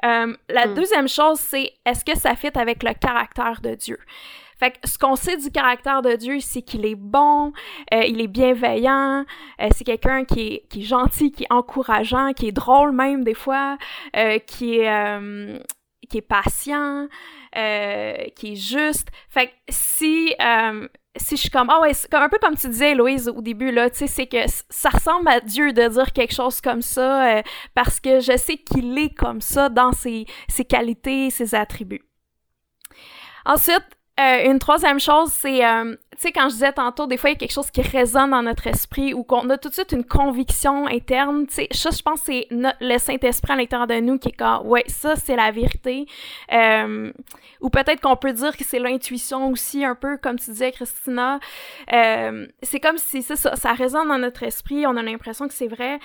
Euh, la hmm. deuxième chose, c'est est-ce que ça fit avec le caractère de Dieu? Fait que ce qu'on sait du caractère de Dieu, c'est qu'il est bon, euh, il est bienveillant, euh, c'est quelqu'un qui est, qui est gentil, qui est encourageant, qui est drôle même des fois, euh, qui est qui est patient, qui est juste. Fait que si si je suis comme ah ouais comme un peu comme tu disais Louise au début là tu sais c'est que ça ressemble à Dieu de dire quelque chose comme ça parce que je sais qu'il est comme ça dans ses, ses qualités ses attributs ensuite euh, une troisième chose, c'est, euh, tu sais, quand je disais tantôt, des fois, il y a quelque chose qui résonne dans notre esprit ou qu'on a tout de suite une conviction interne. Tu sais, ça, je pense c'est le Saint-Esprit à l'intérieur de nous qui est comme, ouais, ça, c'est la vérité. Euh, ou peut-être qu'on peut dire que c'est l'intuition aussi, un peu, comme tu disais, Christina. c'est comme si ça, ça résonne dans notre esprit, on a l'impression que c'est vrai.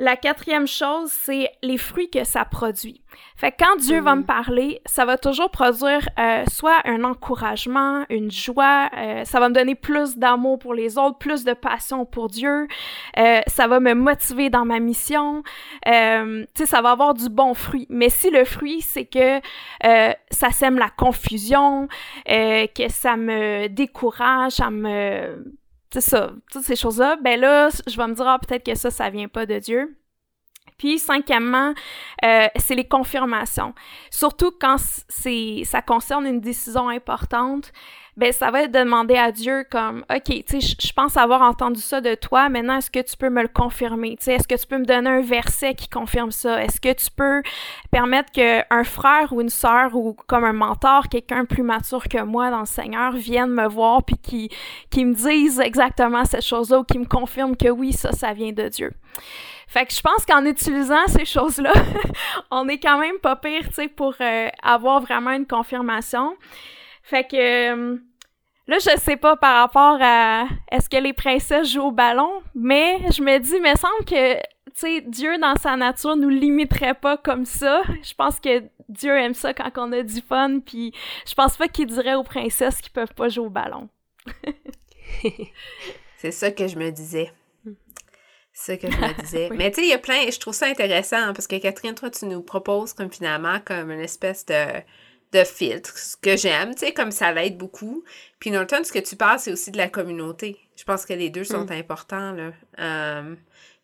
La quatrième chose, c'est les fruits que ça produit. Fait que quand Dieu va me mhm. parler, ça va toujours produire euh, soit un encouragement, une joie, euh, ça va me donner plus d'amour pour les autres, plus de passion pour Dieu, euh, ça va me motiver dans ma mission, tu sais, ça va avoir du bon fruit. Mais si le fruit, c'est que ça sème la confusion, que ça me décourage, ça me c'est ça, toutes ces choses-là, ben là, je vais me dire, ah, peut-être que ça, ça vient pas de Dieu. Puis, cinquièmement, euh, c'est les confirmations. Surtout quand c'est, ça concerne une décision importante, ben ça va être de demander à Dieu comme, ok, tu sais, je pense avoir entendu ça de toi. Maintenant, est-ce que tu peux me le confirmer? Tu sais, est-ce que tu peux me donner un verset qui confirme ça? Est-ce que tu peux permettre qu'un frère ou une sœur ou comme un mentor, quelqu'un plus mature que moi dans le Seigneur, vienne me voir puis qui qui me dise exactement cette chose-là ou qui me confirme que oui, ça, ça vient de Dieu. Fait que je pense qu'en utilisant ces choses-là, <laughs> on est quand même pas pire, tu sais, pour euh, avoir vraiment une confirmation. Fait que euh, là, je sais pas par rapport à est-ce que les princesses jouent au ballon, mais je me dis, il me semble que tu Dieu dans sa nature nous limiterait pas comme ça. Je pense que Dieu aime ça quand on a du fun, puis je pense pas qu'il dirait aux princesses qu'ils peuvent pas jouer au ballon. <laughs> C'est ça que je me disais. C'est ce que je me <laughs> disais. Mais tu sais, il y a plein, je trouve ça intéressant parce que Catherine, toi, tu nous proposes comme finalement comme une espèce de, de filtre, ce que j'aime, tu sais, comme ça l'aide beaucoup. Puis dans le temps, ce que tu parles, c'est aussi de la communauté. Je pense que les deux sont mm. importants, là. Euh,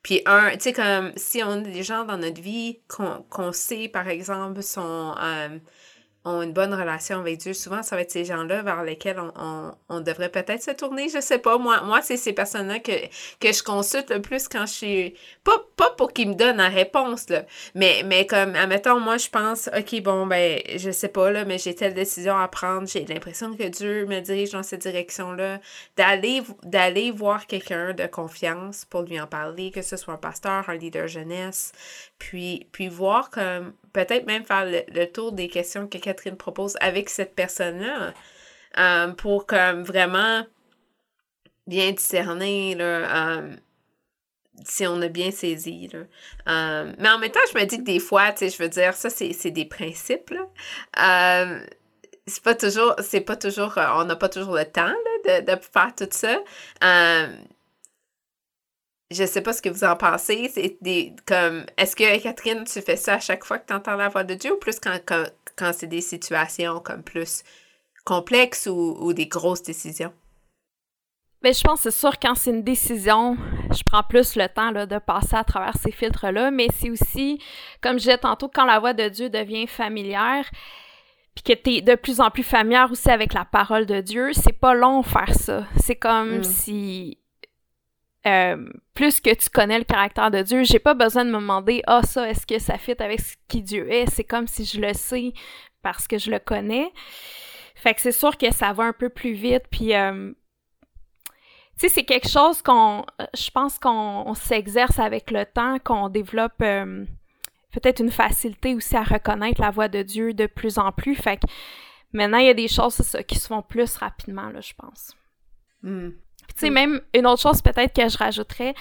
puis un, tu sais, comme si on a des gens dans notre vie qu'on sait, par exemple, sont... Euh, ont une bonne relation avec Dieu, souvent, ça va être ces gens-là vers lesquels on, devrait peut-être se tourner. Je sais pas. Moi, c'est ces personnes-là que, que je consulte le plus quand je suis. Pas, pas pour qu'ils me donnent la réponse, là. Mais, mais comme, admettons, moi, je pense, OK, bon, ben, je sais pas, là, mais j'ai telle décision à prendre. J'ai l'impression que Dieu me dirige dans cette direction-là. D'aller, d'aller voir quelqu'un de confiance pour lui en parler, que ce soit un pasteur, un leader jeunesse. Puis, puis voir comme peut-être même faire le, tour des questions que Catherine propose avec cette personne-là euh, pour comme vraiment bien discerner là, euh, si on a bien saisi. Là. Euh, mais en même temps, je me dis que des fois, tu sais, je veux dire, ça, c'est des principes. C'est pas toujours, c'est pas toujours, on n'a pas toujours le temps là, de, de, faire tout ça je sais pas ce que vous en pensez. C'est des comme est-ce que Catherine, tu fais ça à chaque fois que tu entends la voix de Dieu ou plus quand, quand, c'est des situations comme plus complexes ou, des grosses décisions? mais ben, je pense c'est sûr quand c'est une décision, je prends plus le temps là, de passer à travers ces filtres-là, mais c'est aussi, comme je disais tantôt, quand la voix de Dieu devient familière, puis que tu es de plus en plus familière aussi avec la parole de Dieu, c'est pas long faire ça. C'est comme mm. si euh, plus que tu connais le caractère de Dieu, j'ai pas besoin de me demander ah ça est-ce que ça fit avec ce qui Dieu est, c'est comme si je le sais parce que je le connais. Fait que c'est sûr que ça va un peu plus vite puis euh, tu sais c'est quelque chose qu'on je pense qu'on s'exerce avec le temps, qu'on développe euh, peut-être une facilité aussi à reconnaître la voix de Dieu de plus en plus. Fait que maintenant il y a des choses qui se font plus rapidement là, je pense. Tu sais, même une autre chose peut-être que je rajouterais,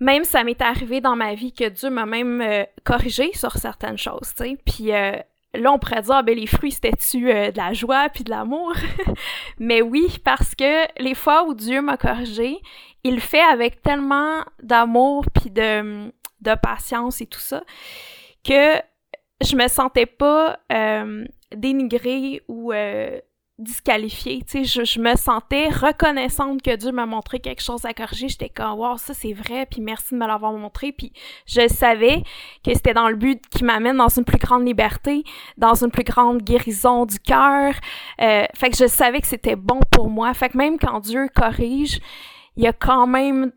même ça m'est arrivé dans ma vie que Dieu m'a même euh, corrigé sur certaines choses, tu sais. Puis euh, là, on pourrait dire, ah, ben les fruits, c'était-tu euh, de la joie puis de l'amour? <laughs> Mais oui, parce que les fois où Dieu m'a corrigé, il le fait avec tellement d'amour puis de, de patience et tout ça, que je me sentais pas dénigrée ou disqualifiée. Tu sais, je, me sentais reconnaissante que Dieu m'a montré quelque chose à corriger. J'étais comme, wow, ça c'est vrai, puis merci de me l'avoir montré. Puis je savais que c'était dans le but qui m'amène dans une plus grande liberté, dans une plus grande guérison du cœur. Euh, fait que je savais que c'était bon pour moi. Fait que même quand Dieu corrige, il y a quand même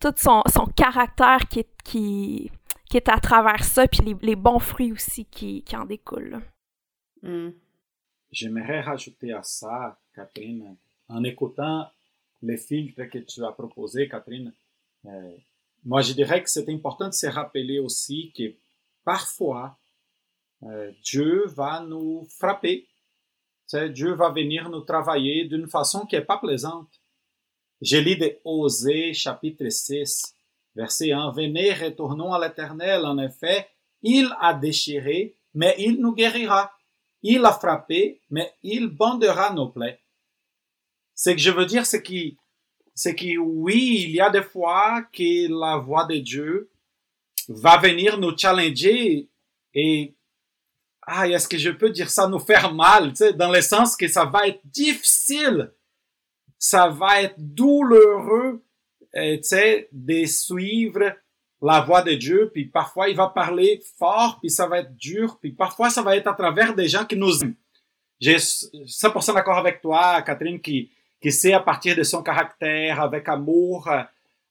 tout son, son caractère qui est, qui, qui est à travers ça, puis les, les bons fruits aussi qui, qui en découlent. J'aimerais rajouter à ça, Catherine, en écoutant les filtres que tu as proposés, Catherine, euh, moi je dirais que c'est important de se rappeler aussi que parfois euh, Dieu va nous frapper. Dieu va venir nous travailler d'une façon qui n'est pas plaisante. Je lis de Osée chapitre 6, verset 1. Venez, retournons à l'Éternel. En effet, il a déchiré, mais il nous guérira. Il a frappé, mais il bandera nos plaies. Ce que je veux dire, c'est que, oui, il y a des fois que la voix de Dieu va venir nous challenger et, ah, est-ce que je peux dire ça, nous faire mal, tu sais, dans le sens que ça va être difficile, ça va être douloureux, euh, tu sais, de suivre la voix de Dieu, puis parfois il va parler fort, puis ça va être dur, puis parfois ça va être à travers des gens qui nous aiment. J'ai 100% d'accord avec toi, Catherine, qui, sait à partir de son caractère, avec amour,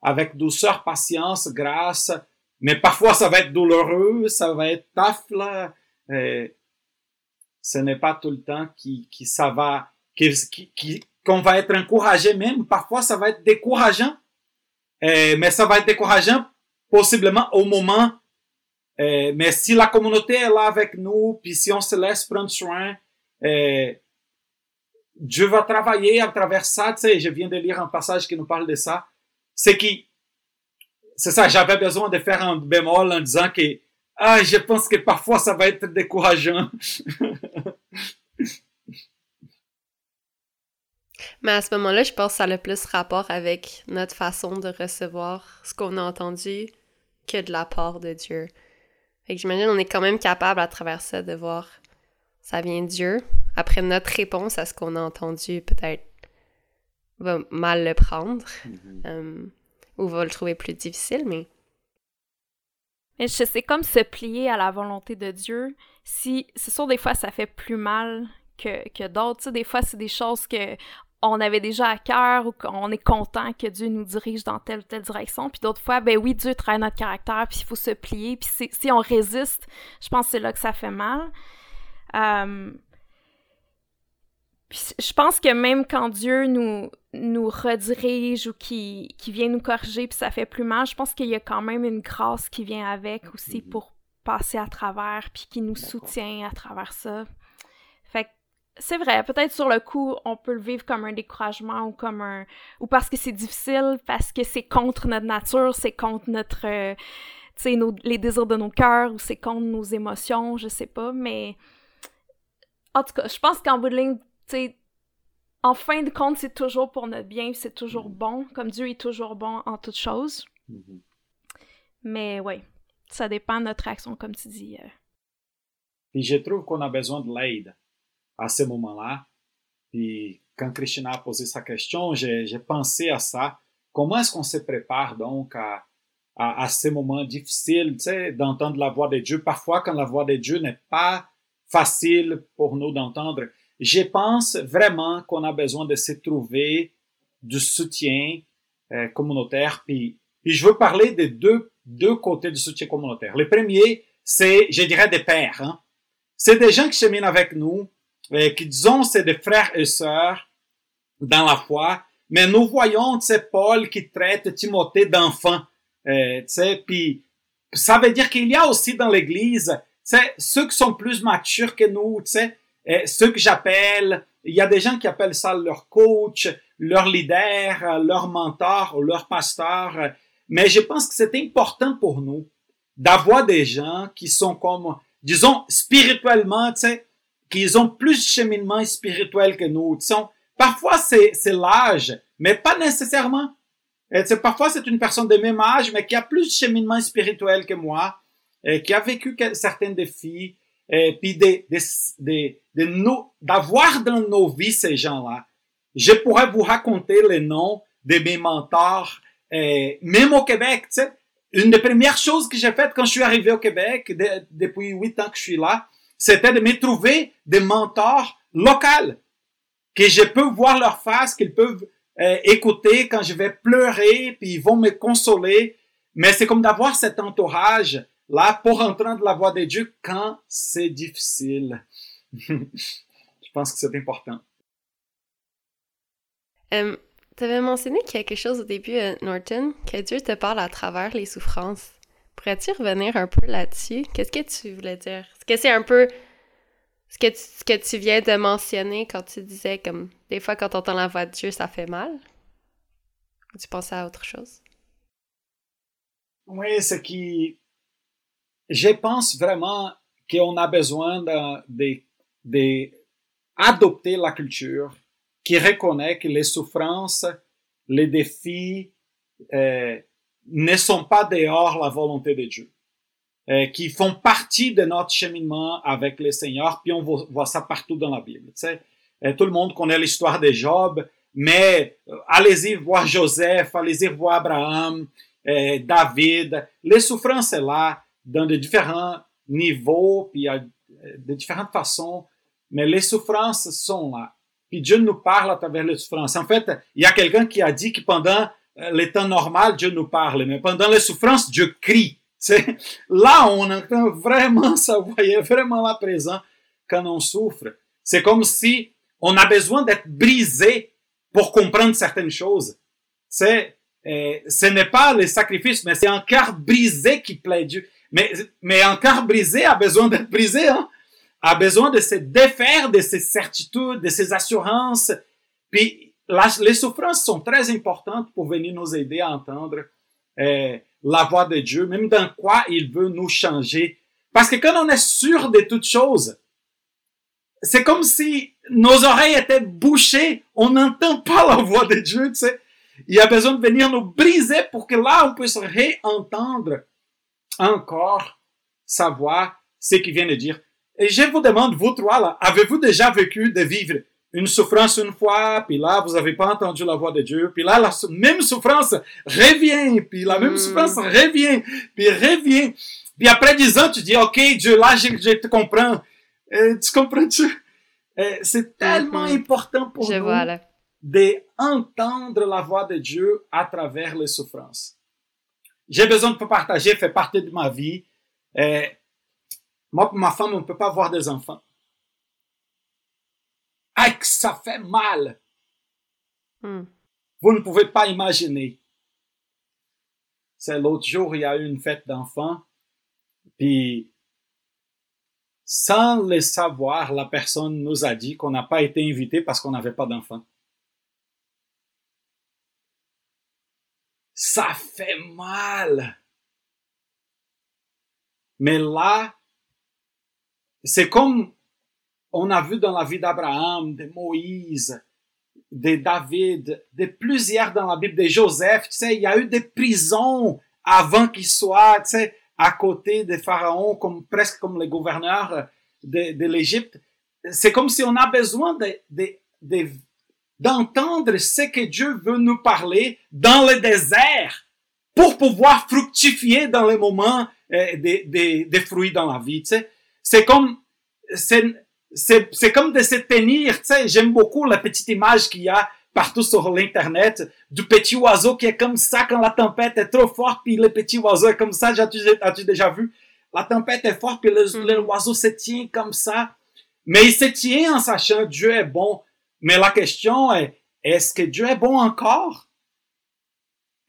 avec douceur, patience, grâce, mais parfois ça va être douloureux, ça va être taf, là. ce n'est pas tout le temps qui, qui ça va, qui, qui, qu'on va être encouragé même. Parfois ça va être décourageant, mais ça va être décourageant possiblement au moment. Euh, mais si la communauté est là avec nous, puis si on se laisse prendre soin, euh, Dieu va travailler à travers ça. Tu sais, je viens de lire un passage qui nous parle de ça. C'est qui, c'est ça, j'avais besoin de faire un bémol en disant que, ah, je pense que parfois ça va être décourageant. <laughs> Mais à ce moment-là, je pense que ça a le plus rapport avec notre façon de recevoir ce qu'on a entendu que de la part de Dieu. Fait que j'imagine on est quand même capable à travers ça de voir ça vient de Dieu. Après notre réponse à ce qu'on a entendu, peut-être va mal le prendre Mhm. euh, ou va le trouver plus difficile, mais Mais je- c'est comme se plier à la volonté de Dieu. Si, c'est sûr, des fois, ça fait plus mal que, que d'autres. Tu sais, des fois, c'est des choses que on avait déjà à cœur ou qu'on est content que Dieu nous dirige dans telle ou telle direction. Puis d'autres fois, ben oui, Dieu travaille notre caractère, puis il faut se plier. Puis si on résiste, je pense que c'est là que ça fait mal. Euh, puis je pense que même quand Dieu nous, nous redirige ou qui, qui vient nous corriger puis ça fait plus mal, je pense qu'il y a quand même une grâce qui vient avec aussi Mhm. pour passer à travers puis qui nous soutient à travers ça. C'est vrai, peut-être sur le coup, on peut le vivre comme un découragement ou comme un ou parce que c'est difficile, parce que c'est contre notre nature, c'est contre notre euh, tu sais les désirs de nos cœurs ou c'est contre nos émotions, je sais pas, mais en tout cas, je pense qu'en bout de ligne, tu sais, en fin de compte, c'est toujours pour notre bien, c'est toujours bon, comme Dieu est toujours bon en toutes choses. Mhm. Mais ouais, ça dépend de notre action, comme tu dis. euh. Puis je trouve qu'on a besoin de l'aide à ce moment-là. Puis quand Christina a posé sa question, j'ai pensé à ça. Comment est-ce qu'on se prépare donc à, à, à ces moments difficiles, tu sais, d'entendre la voix de Dieu? Parfois, quand la voix de Dieu n'est pas facile pour nous d'entendre, je pense vraiment qu'on a besoin de se trouver du soutien euh, communautaire. Puis, puis je veux parler des deux, deux côtés du soutien communautaire. Le premier, c'est, je dirais, des pères. Hein? C'est des gens qui cheminent avec nous, euh, qui disons, c'est des frères et sœurs dans la foi, mais nous voyons, sais, Paul qui traite Timothée d'enfant, euh, puis ça veut dire qu'il y a aussi dans l'Église, ceux qui sont plus matures que nous, euh, ceux que j'appelle, il y a des gens qui appellent ça leur coach, leur leader, leur mentor ou leur pasteur, mais je pense que c'est important pour nous d'avoir des gens qui sont comme, disons, spirituellement, tu sais, qu'ils ont plus de cheminement spirituel que nous. On- parfois, c'est, l'âge, mais pas nécessairement. Et, sais, parfois, c'est une personne de même âge, mais qui a plus de cheminement spirituel que moi, et qui a vécu certains défis, et puis des, des, des, des no- d'avoir dans nos vies ces gens-là. Je pourrais vous raconter les noms de mes mentors, même au Québec. Une des premières choses que j'ai faites quand je suis arrivé au Québec, de- depuis huit ans que je suis là, c'était de me trouver des mentors locaux, que je peux voir leur face, qu'ils peuvent euh, écouter quand je vais pleurer, puis ils vont me consoler. Mais c'est comme d'avoir cet entourage là pour entendre la voix de Dieu quand c'est difficile. <laughs> je pense que c'est important. Euh, tu avais mentionné quelque chose au début, euh, Norton, que Dieu te parle à travers les souffrances. Pourrais-tu revenir un peu là-dessus? Qu'est-ce que tu voulais dire? Est-ce que c'est un peu ce que, tu, ce que viens de mentionner quand tu disais comme des fois quand tu entends la voix de Dieu, ça fait mal? Tu pensais à autre chose? Oui, c'est qui. Je pense vraiment qu'on a besoin de, de, adopter la culture qui reconnaît que les souffrances, les défis euh, ne sont pas dehors la volonté de Dieu, qui font partie de notre cheminement avec le Seigneur, puis on voit, ça partout dans la Bible. Tu sais, Euh, tout le monde connaît l'histoire de Job, mais euh, allez-y voir Joseph, allez-y voir Abraham, euh, David. Les souffrances là dans de différents niveaux, puis euh, de différentes façons, mais les souffrances sont là. Puis Dieu nous parle à travers les souffrances. En fait, il y a quelqu'un qui a dit que pendant les temps normal, Dieu nous parle, mais pendant les souffrances, Dieu crie. C'est là on entend vraiment ça, vous voyez, vraiment là présent quand on souffre. C'est comme si on a besoin d'être brisé pour comprendre certaines choses. C'est, euh, ce n'est pas le sacrifice, mais c'est un cœur brisé qui plaît Dieu. Mais, mais un cœur brisé a besoin d'être brisé, hein? a besoin de se défaire de ses certitudes, de ses assurances. Puis les souffrances sont très importantes pour venir nous aider à entendre euh, la voix de Dieu, même dans quoi il veut nous changer. Parce que quand on est sûr de toutes choses, c'est comme si nos oreilles étaient bouchées, on n'entend pas la voix de Dieu, tu sais. Il a besoin de venir nous briser pour que là, on puisse réentendre encore sa voix, ce qu'il vient de dire. Et je vous demande, vous trois, là, avez-vous déjà vécu de vivre une souffrance une fois, puis là, vous n'avez pas entendu la voix de Dieu, puis là, la même souffrance revient, puis la même souffrance revient, puis revient. Puis après dix ans, tu dis, OK, Dieu, là, je, je te comprends. Euh, tu comprends-tu? Euh, c'est tellement important pour Je nous d'entendre la voix de Dieu à travers les souffrances. J'ai besoin de partager, fait partie de ma vie. Euh, moi, ma femme, on ne peut pas avoir des enfants. Ah, que ça fait mal. Hmm. Vous ne pouvez pas imaginer. C'est l'autre jour, il y a eu une fête d'enfants, puis sans le savoir, la personne nous a dit qu'on n'a pas été invité parce qu'on n'avait pas d'enfants. Ça fait mal. Mais là, c'est comme on a vu dans la vie d'Abraham, de Moïse, de David, de plusieurs dans la Bible, de Joseph, tu sais, il y a eu des prisons avant qu'il soit, tu sais, à côté des pharaons, comme, presque comme les gouverneurs de, l'Égypte. C'est comme si on a besoin de, de, de, d'entendre ce que Dieu veut nous parler dans le désert pour pouvoir fructifier dans les moments euh, des, fruits dans la vie. C'est comme, c'est, c'est, comme de se tenir, tu sais, j'aime beaucoup la petite image qu'il y a partout sur l'internet du petit oiseau qui est comme ça quand la tempête est trop forte puis le petit oiseau est comme ça. As-tu, déjà vu? La tempête est forte puis le, l'oiseau se tient comme ça. Mais il se tient en sachant Dieu est bon. Mais la question est est-ce que Dieu est bon encore?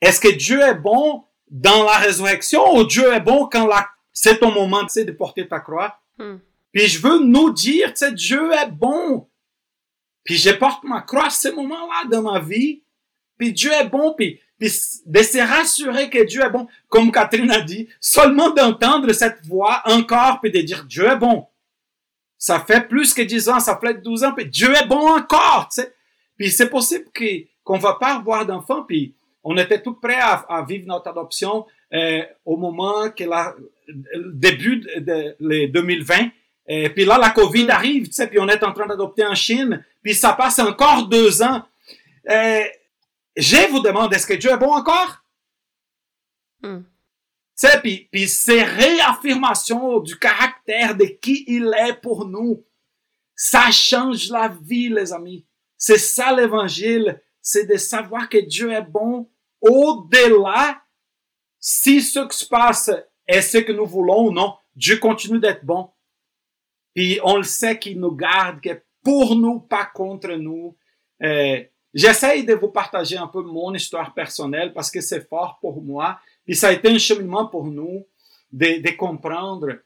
Est-ce que Dieu est bon dans la résurrection ou Dieu est bon quand la, c'est ton moment tu sais, de porter ta croix? Hmm. Puis je veux nous dire, tu sais, Dieu est bon. Puis je porte ma croix à ce moment-là dans ma vie. Puis Dieu est bon. Puis, puis de se rassurer que Dieu est bon. Comme Catherine a dit, seulement d'entendre cette voix encore, puis de dire Dieu est bon. Ça fait plus que 10 ans, ça fait 12 ans, puis Dieu est bon encore. Puis c'est possible que, qu'on va pas avoir d'enfants, puis on était tout prêt à, vivre notre adoption euh, au moment que la, début de, de, les 2020. Et puis là, la COVID Mm. arrive, tu sais, puis on est en train d'adopter en Chine, puis ça passe encore deux ans. Euh, je vous demande, est-ce que Dieu est bon encore? Hmm. Tu sais, puis, puis ces réaffirmations du caractère de qui il est pour nous, ça change la vie, les amis. C'est ça l'évangile, c'est de savoir que Dieu est bon au-delà si ce qui se passe est ce que nous voulons ou non. Dieu continue d'être bon. Puis on le sait qu'il nous garde, que pour nous, pas contre nous. Euh, J'essaye de vous partager un peu mon histoire personnelle parce que c'est fort pour moi. Puis ça a été un cheminement pour nous de, de comprendre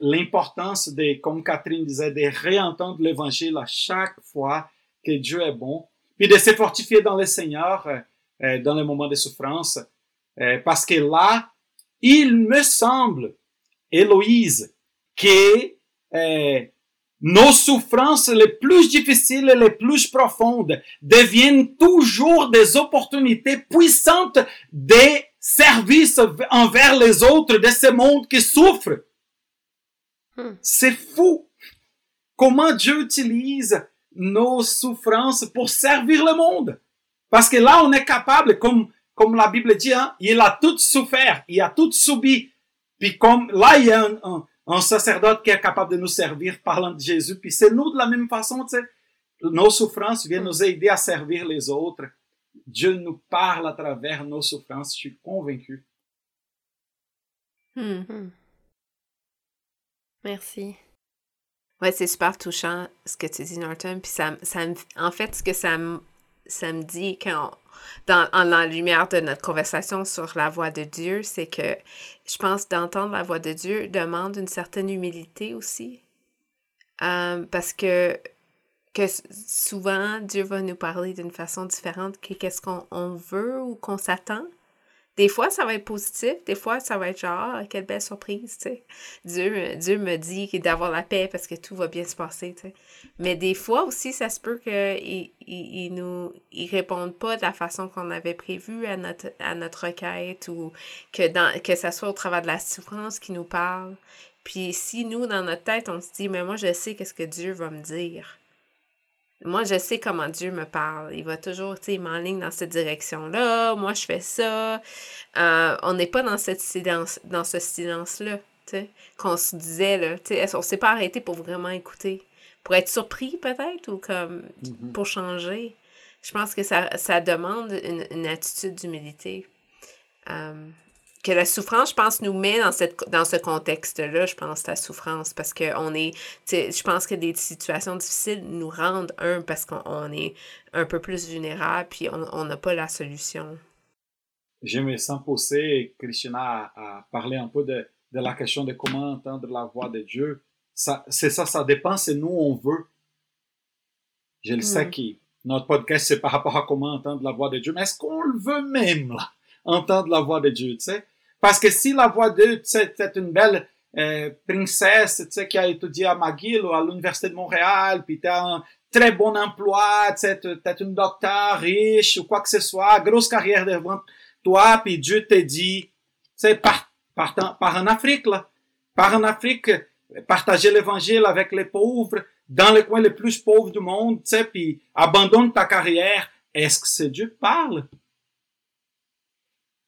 l'importance de, comme Catherine disait, de réentendre l'évangile à chaque fois que Dieu est bon, puis de se fortifier dans le Seigneur euh, euh, dans les moments de souffrance, euh, parce que là, il me semble, Héloïse, que euh, nos souffrances les plus difficiles et les plus profondes deviennent toujours des opportunités puissantes des services envers les autres de ce monde qui souffre. Hmm. C'est fou comment Dieu utilise nos souffrances pour servir le monde. Parce que là, on est capable, comme, comme la Bible dit, hein, il a tout souffert, il a tout subi. Puis comme là, il y a un, un, un sacerdote qui est capable de nous servir parlant de Jésus. Puis c'est nous de la même façon, tu sais. Nos souffrances viennent nous aider à servir les autres. Dieu nous parle à travers nos souffrances, je suis convaincu. Hmm. Merci. Ouais, c'est super touchant ce que tu dis, Norton. Puis ça, ça en fait, ce que ça ça me dit quand, dans, en la lumière de notre conversation sur la voix de Dieu, c'est que je pense d'entendre la voix de Dieu demande une certaine humilité aussi. Euh, parce que, que souvent, Dieu va nous parler d'une façon différente que qu'est-ce qu'on on veut ou qu'on s'attend Des fois, ça va être positif, des fois, ça va être genre, ah, quelle belle surprise, tu sais. Dieu, Dieu me dit d'avoir la paix parce que tout va bien se passer, tu sais. Mais des fois aussi, ça se peut qu'il il, nous il réponde pas de la façon qu'on avait prévu à notre, à notre requête ou que, dans, que ça soit au travers de la souffrance qui nous parle. Puis si nous, dans notre tête, on se dit, mais moi, je sais qu'est-ce que Dieu va me dire moi, je sais comment Dieu me parle. Il va toujours, tu sais, il m'enligne dans cette direction-là. Moi, je fais ça. Euh, on n'est pas dans, cette silence, dans ce silence-là, tu sais, qu'on se disait, là. Tu sais, on s'est pas arrêté pour vraiment écouter. Pour être surpris, peut-être, ou comme mm-hmm. pour changer. Je pense que ça, ça demande une, une attitude d'humilité. Euh, que la souffrance, je pense, nous met dans, cette, dans ce contexte-là, je pense, la souffrance, parce que on est, je pense que des situations difficiles nous rendent, un, parce qu'on est un peu plus vulnérable, puis on n'a pas la solution. J'aimerais sans pousser Christina à, parler un peu de, de, la question de comment entendre la voix de Dieu. C'est ça, ça dépend, c'est nous, on veut. Je le sais mm. que notre podcast, c'est par rapport à comment entendre la voix de Dieu, mais est-ce qu'on le veut même, là? entendre la voix de Dieu, tu sais? Parce que si la voix de Dieu, tu sais, es une belle euh, princesse, tu sais, qui a étudié à McGill ou à l'Université de Montréal, puis tu as un très bon emploi, tu es une docteur riche ou quoi que ce soit, grosse carrière devant toi, puis Dieu te dit, sais, par, par, par en Afrique, là, par en Afrique, partager l'évangile avec les pauvres, dans les coins les plus pauvres du monde, tu sais, puis abandonne ta carrière. Est-ce que c'est Dieu qui parle?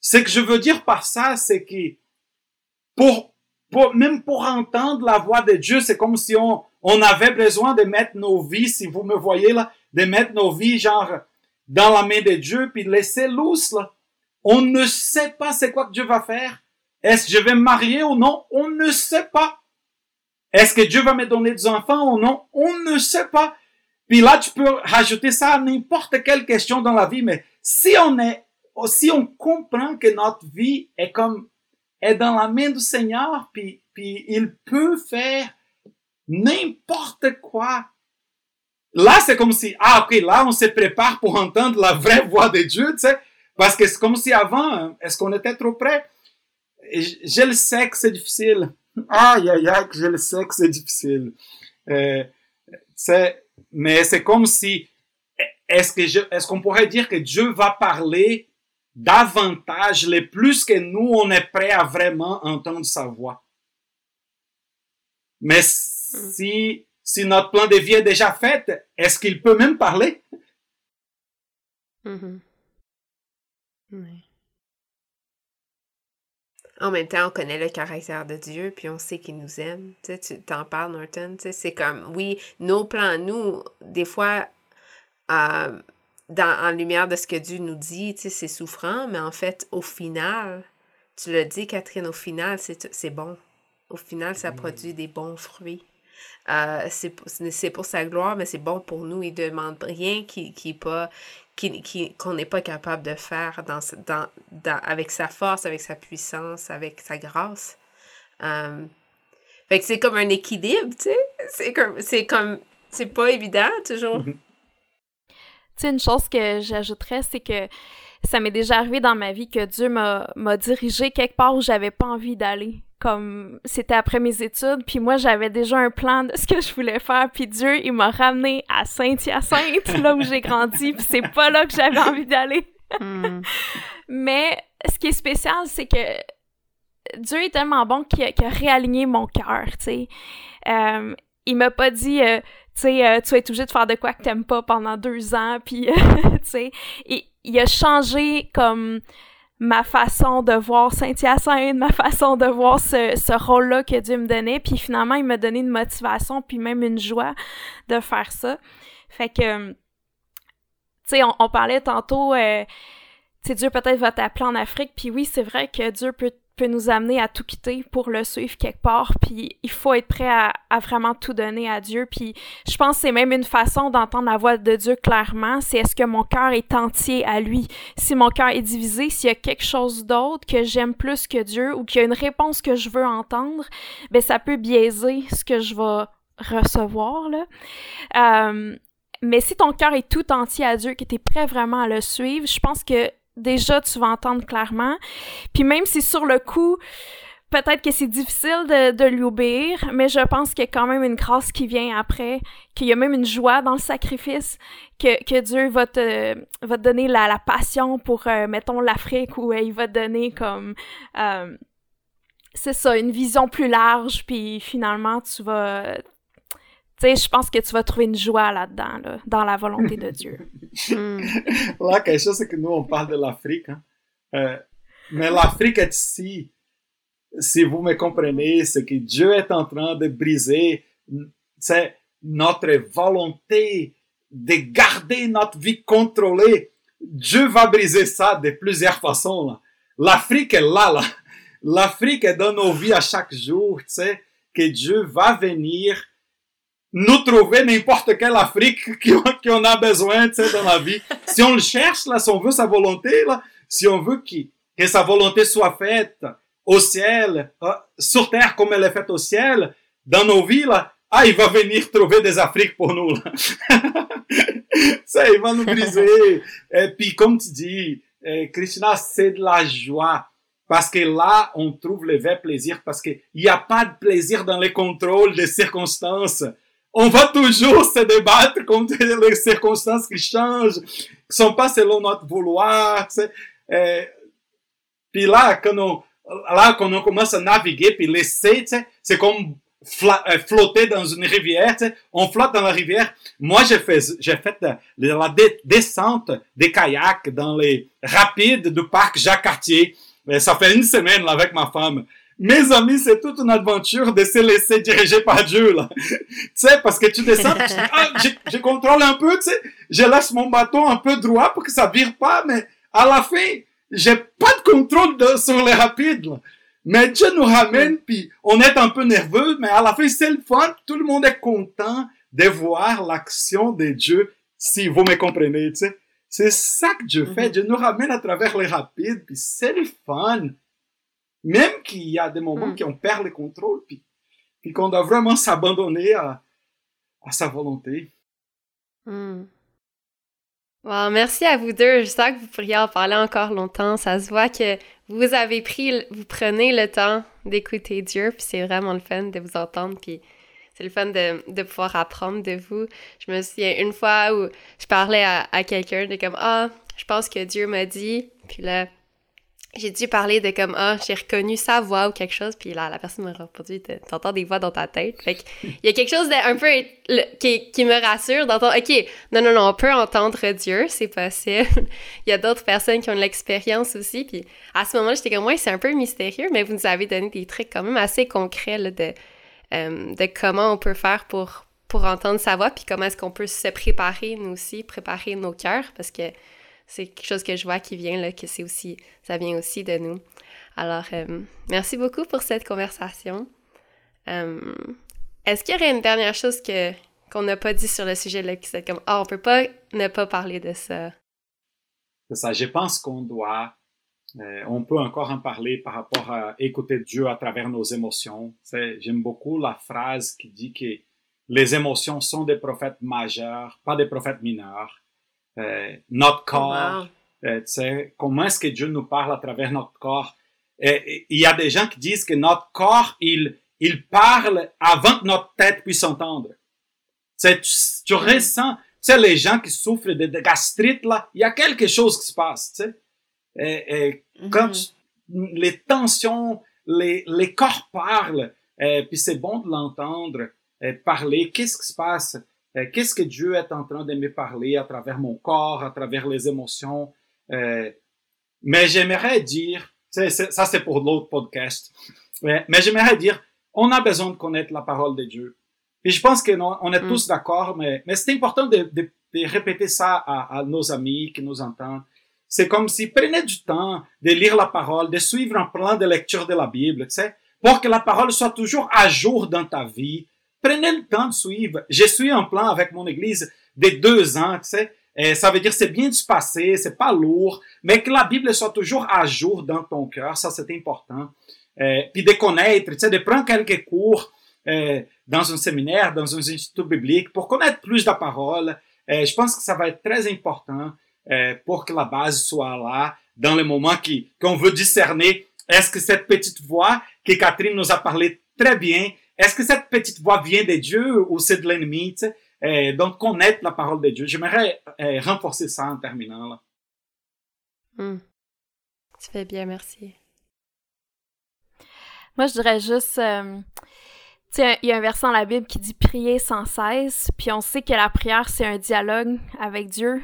Ce que je veux dire par ça, c'est que pour, pour, même pour entendre la voix de Dieu, c'est comme si on, on avait besoin de mettre nos vies, si vous me voyez là, de mettre nos vies genre dans la main de Dieu, puis laisser lousse là. On ne sait pas c'est quoi que Dieu va faire. Est-ce que je vais me marier ou non? On ne sait pas. Est-ce que Dieu va me donner des enfants ou non? On ne sait pas. Puis là, tu peux rajouter ça à n'importe quelle question dans la vie, mais si on est si on comprend que notre vie est comme est dans la main du Seigneur, puis, puis il peut faire n'importe quoi. Là, c'est comme si, ah, ok, là, on se prépare pour entendre la vraie voix de Dieu, tu sais, parce que c'est comme si avant, est-ce qu'on était trop près? Je, le sais que c'est difficile. Aïe, aïe, aïe, je le sais que c'est difficile. Euh, mais c'est comme si, est-ce que est-ce qu'on pourrait dire que Dieu va parler davantage, les plus que nous, on est prêt à vraiment entendre sa voix. Mais si, si notre plan de vie est déjà fait, est-ce qu'il peut même parler? Mm-hmm. En même temps, on connaît le caractère de Dieu, puis on sait qu'il nous aime. Tu sais, tu t'en parles, Norton. Tu sais, c'est comme, oui, nos plans, nous, des fois, euh, dans, en lumière de ce que Dieu nous dit, tu sais, c'est souffrant, mais en fait, au final, tu l'as dit, Catherine, au final, c'est bon. Au final, ça produit des bons fruits. Euh, c'est pour sa gloire, mais c'est bon pour nous. Il ne demande rien qui, qui pas qui, qu'on n'est pas capable de faire dans, dans, dans, avec sa force, avec sa puissance, avec sa grâce. Euh, fait que c'est comme un équilibre, tu sais. C'est comme, c'est comme, c'est pas évident toujours. Une chose que j'ajouterais, c'est que ça m'est déjà arrivé dans ma vie que Dieu m'a dirigé quelque part où j'avais pas envie d'aller. Comme c'était après mes études, puis moi j'avais déjà un plan de ce que je voulais faire, puis Dieu il m'a ramené à Saint-Hyacinthe, <laughs> là où j'ai grandi, puis c'est pas là que j'avais envie d'aller. Hmm. Mais ce qui est spécial, c'est que Dieu est tellement bon qu'il a, réaligné mon cœur, tu sais. Euh, il m'a pas dit euh, sais euh, tu vas être obligé de faire de quoi que t'aimes pas pendant deux ans <laughs> puis tu sais il, a changé comme ma façon de voir Saint-Hyacinthe, ma façon de voir ce, ce rôle-là que Dieu me donnait, puis finalement, il m'a donné une motivation, puis même une joie de faire ça. Fait que, tu sais, on, parlait tantôt, euh, tu sais, Dieu peut-être va t'appeler en Afrique, puis oui, c'est vrai que Dieu peut peut nous amener à tout quitter pour le suivre quelque part. Puis il faut être prêt à, vraiment tout donner à Dieu. Puis je pense que c'est même une façon d'entendre la voix de Dieu clairement. C'est est-ce que mon cœur est entier à lui? Si mon cœur est divisé, s'il y a quelque chose d'autre que j'aime plus que Dieu ou qu'il y a une réponse que je veux entendre, ben ça peut biaiser ce que je vais recevoir. Euh, mais si ton cœur est tout entier à Dieu, que tu es prêt vraiment à le suivre, je pense que déjà tu vas entendre clairement. Puis même si sur le coup, peut-être que c'est difficile de, de, lui obéir, mais je pense qu'il y a quand même une grâce qui vient après, qu'il y a même une joie dans le sacrifice, que, Dieu va te, va donner la, la passion pour, euh, mettons, l'Afrique, où il va te donner comme... Euh, c'est ça, une vision plus large, puis finalement, tu vas... Je pense que tu vas trouver une joie là-dedans, là, dans la volonté de Dieu. mm. Là, quelque c'est que nous, on parle de l'Afrique, hein? euh, mais l'Afrique est ici si vous me comprenez, c'est que Dieu est en train de briser notre volonté de garder notre vie contrôlée. Dieu va briser ça de plusieurs façons. L'Afrique est là, là. L'Afrique est dans nos vies à chaque jour, tu sais, que Dieu va venir nous trouver n'importe quelle Afrique <laughs> qu'on a besoin, dans la vie. Si on le cherche, là, si on veut sa volonté, là, si on veut que sa volonté soit faite, au ciel, ah, sur terre comme elle est faite au ciel, dans nos vies, là, ah, il va venir trouver des Afriques pour nous. Là. <laughs> ça, il va nous briser. Et puis, comme tu dis, eh, Krishna, c'est de la joie. Parce que là, on trouve le vrai plaisir. Parce qu'il n'y a pas de plaisir dans les contrôles des circonstances. On va toujours se débattre contre les circonstances qui changent, qui sont pas selon notre vouloir. Et, puis là, quand on, commence à naviguer puis laisser, c'est comme euh, flotter dans une rivière, on flotte dans la rivière. Moi, j'ai fait, la, descente des kayaks dans les rapides du parc Jacques Cartier. Ça fait une semaine avec ma femme. Mes amis, c'est toute une aventure de se laisser diriger par Dieu, là. <laughs> tu sais, parce que tu descends, ah, je, contrôle un peu, tu sais, je laisse mon bâton un peu droit pour que ça vire pas, mais à la fin, j'ai pas de contrôle de, sur les rapides. Là. Mais Dieu nous ramène, puis on est un peu nerveux, mais à la fin, c'est le fun. Tout le monde est content de voir l'action de Dieu, si vous me comprenez, tu sais. C'est ça que Dieu fait. Mm-hmm. Dieu nous ramène à travers les rapides, puis c'est le fun. Même qu'il y a des moments mm. qu'on perd le contrôle, puis, puis qu'on doit vraiment s'abandonner à, à sa volonté. Mm merci à vous deux. J'espère que vous pourriez en parler encore longtemps. Ça se voit que vous avez pris, vous prenez le temps d'écouter Dieu, puis c'est vraiment le fun de vous entendre, puis c'est le fun de, de, pouvoir apprendre de vous. Je me souviens une fois où je parlais à, à quelqu'un de comme ah, je pense que Dieu m'a dit, puis là j'ai dû parler de comme ah j'ai reconnu sa voix ou quelque chose puis là la personne m'a répondu t'entends des voix dans ta tête. Fait il y a quelque chose d'un peu qui, me rassure d'entendre ok non non non on peut entendre Dieu c'est possible. <laughs> Il y a d'autres personnes qui ont de l'expérience aussi puis à ce moment-là j'étais comme ouais c'est un peu mystérieux mais vous nous avez donné des trucs quand même assez concrets là, de euh, de comment on peut faire pour pour entendre sa voix puis comment est-ce qu'on peut se préparer nous aussi préparer nos cœurs parce que c'est quelque chose que je vois qui vient, là, que c'est aussi, ça vient aussi de nous. Alors, euh, merci beaucoup pour cette conversation. Euh, est-ce qu'il y aurait une dernière chose que, qu'on n'a pas dit sur le sujet, là, qui c'est comme, ah, oh, on peut pas ne pas parler de ça? Ça, je pense qu'on doit, euh, on peut encore en parler par rapport à écouter Dieu à travers nos émotions. J'aime beaucoup la phrase qui dit que les émotions sont des prophètes majeurs, pas des prophètes mineurs. Euh, notre corps. Euh, comment est-ce que Dieu nous parle à travers notre corps? Il y a des gens qui disent que notre corps, il, il parle avant que notre tête puisse entendre. Tu, tu mm-hmm. ressens, tu sais, les gens qui souffrent de, gastrite, là, il y a quelque chose qui se passe, tu sais. Et, quand mm-hmm. les tensions, les, les corps parlent, et puis c'est bon de l'entendre parler, qu'est-ce qui se passe? Euh, qu'est-ce que Dieu est en train de me parler à travers mon corps, à travers les émotions? Euh, mais j'aimerais dire, ça c'est pour l'autre podcast, mais, j'aimerais dire, on a besoin de connaître la parole de Dieu. Et je pense que on est mm. tous d'accord, mais, mais c'est important de, de, de, répéter ça à, à, nos amis qui nous entendent. C'est comme si prenez du temps de lire la parole, de suivre un plan de lecture de la Bible, tu sais, pour que la parole soit toujours à jour dans ta vie, Prenez le temps de suivre. Je suis en plan avec mon église des deux ans, tu sais. Et ça veut dire c'est bien de se passer, c'est pas lourd, mais que la Bible soit toujours à jour dans ton cœur, ça c'est important. Euh, puis de connaître, tu sais, de prendre quelques cours euh, dans un séminaire, dans un institut biblique pour connaître plus la parole. Euh, je pense que ça va être très important euh, pour que la base soit là dans le moment qu'on veut discerner, est-ce que cette petite voix que Catherine nous a parlé très bien, est-ce que cette petite voix vient de Dieu ou c'est de l'ennemi? Euh, donc, connaître la parole de Dieu. J'aimerais euh, renforcer ça en terminant. Hmm. Tu fais bien, merci. Moi, je dirais juste, euh, il y a un verset dans la Bible qui dit prier sans cesse, puis on sait que la prière, c'est un dialogue avec Dieu.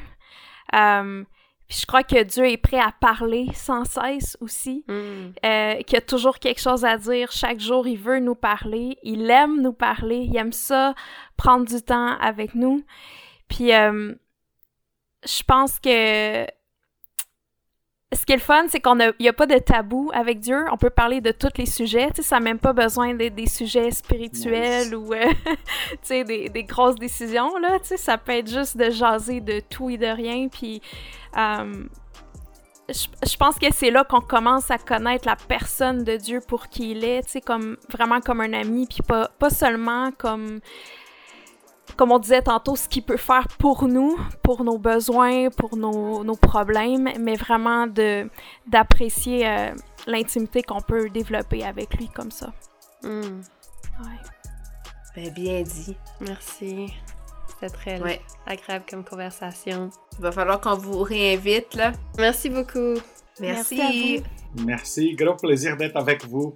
Puis je crois que Dieu est prêt à parler sans cesse aussi, Hmm. euh, qu'il y a toujours quelque chose à dire. Chaque jour, il veut nous parler. Il aime nous parler. Il aime ça, prendre du temps avec nous. Puis euh, je pense que ce qui est le fun, c'est qu'on a, y a pas de tabou avec Dieu. On peut parler de tous les sujets. Tu sais, ça n'a même pas besoin d'être des sujets spirituels Nice. ou euh, <laughs> tu sais, des, des grosses décisions. Là, tu sais, ça peut être juste de jaser de tout et de rien. Puis euh, je, je pense que c'est là qu'on commence à connaître la personne de Dieu pour qui il est, tu sais, comme vraiment comme un ami, puis pas, pas seulement comme comme on disait tantôt, ce qu'il peut faire pour nous, pour nos besoins, pour nos, nos problèmes, mais vraiment de d'apprécier euh, l'intimité qu'on peut développer avec lui comme ça. Hmm. Ouais. Ben, bien dit. Merci. C'était très Ouais. agréable comme conversation. Il va falloir qu'on vous réinvite, là. Merci beaucoup. Merci. Merci à vous. Merci. Gros plaisir d'être avec vous.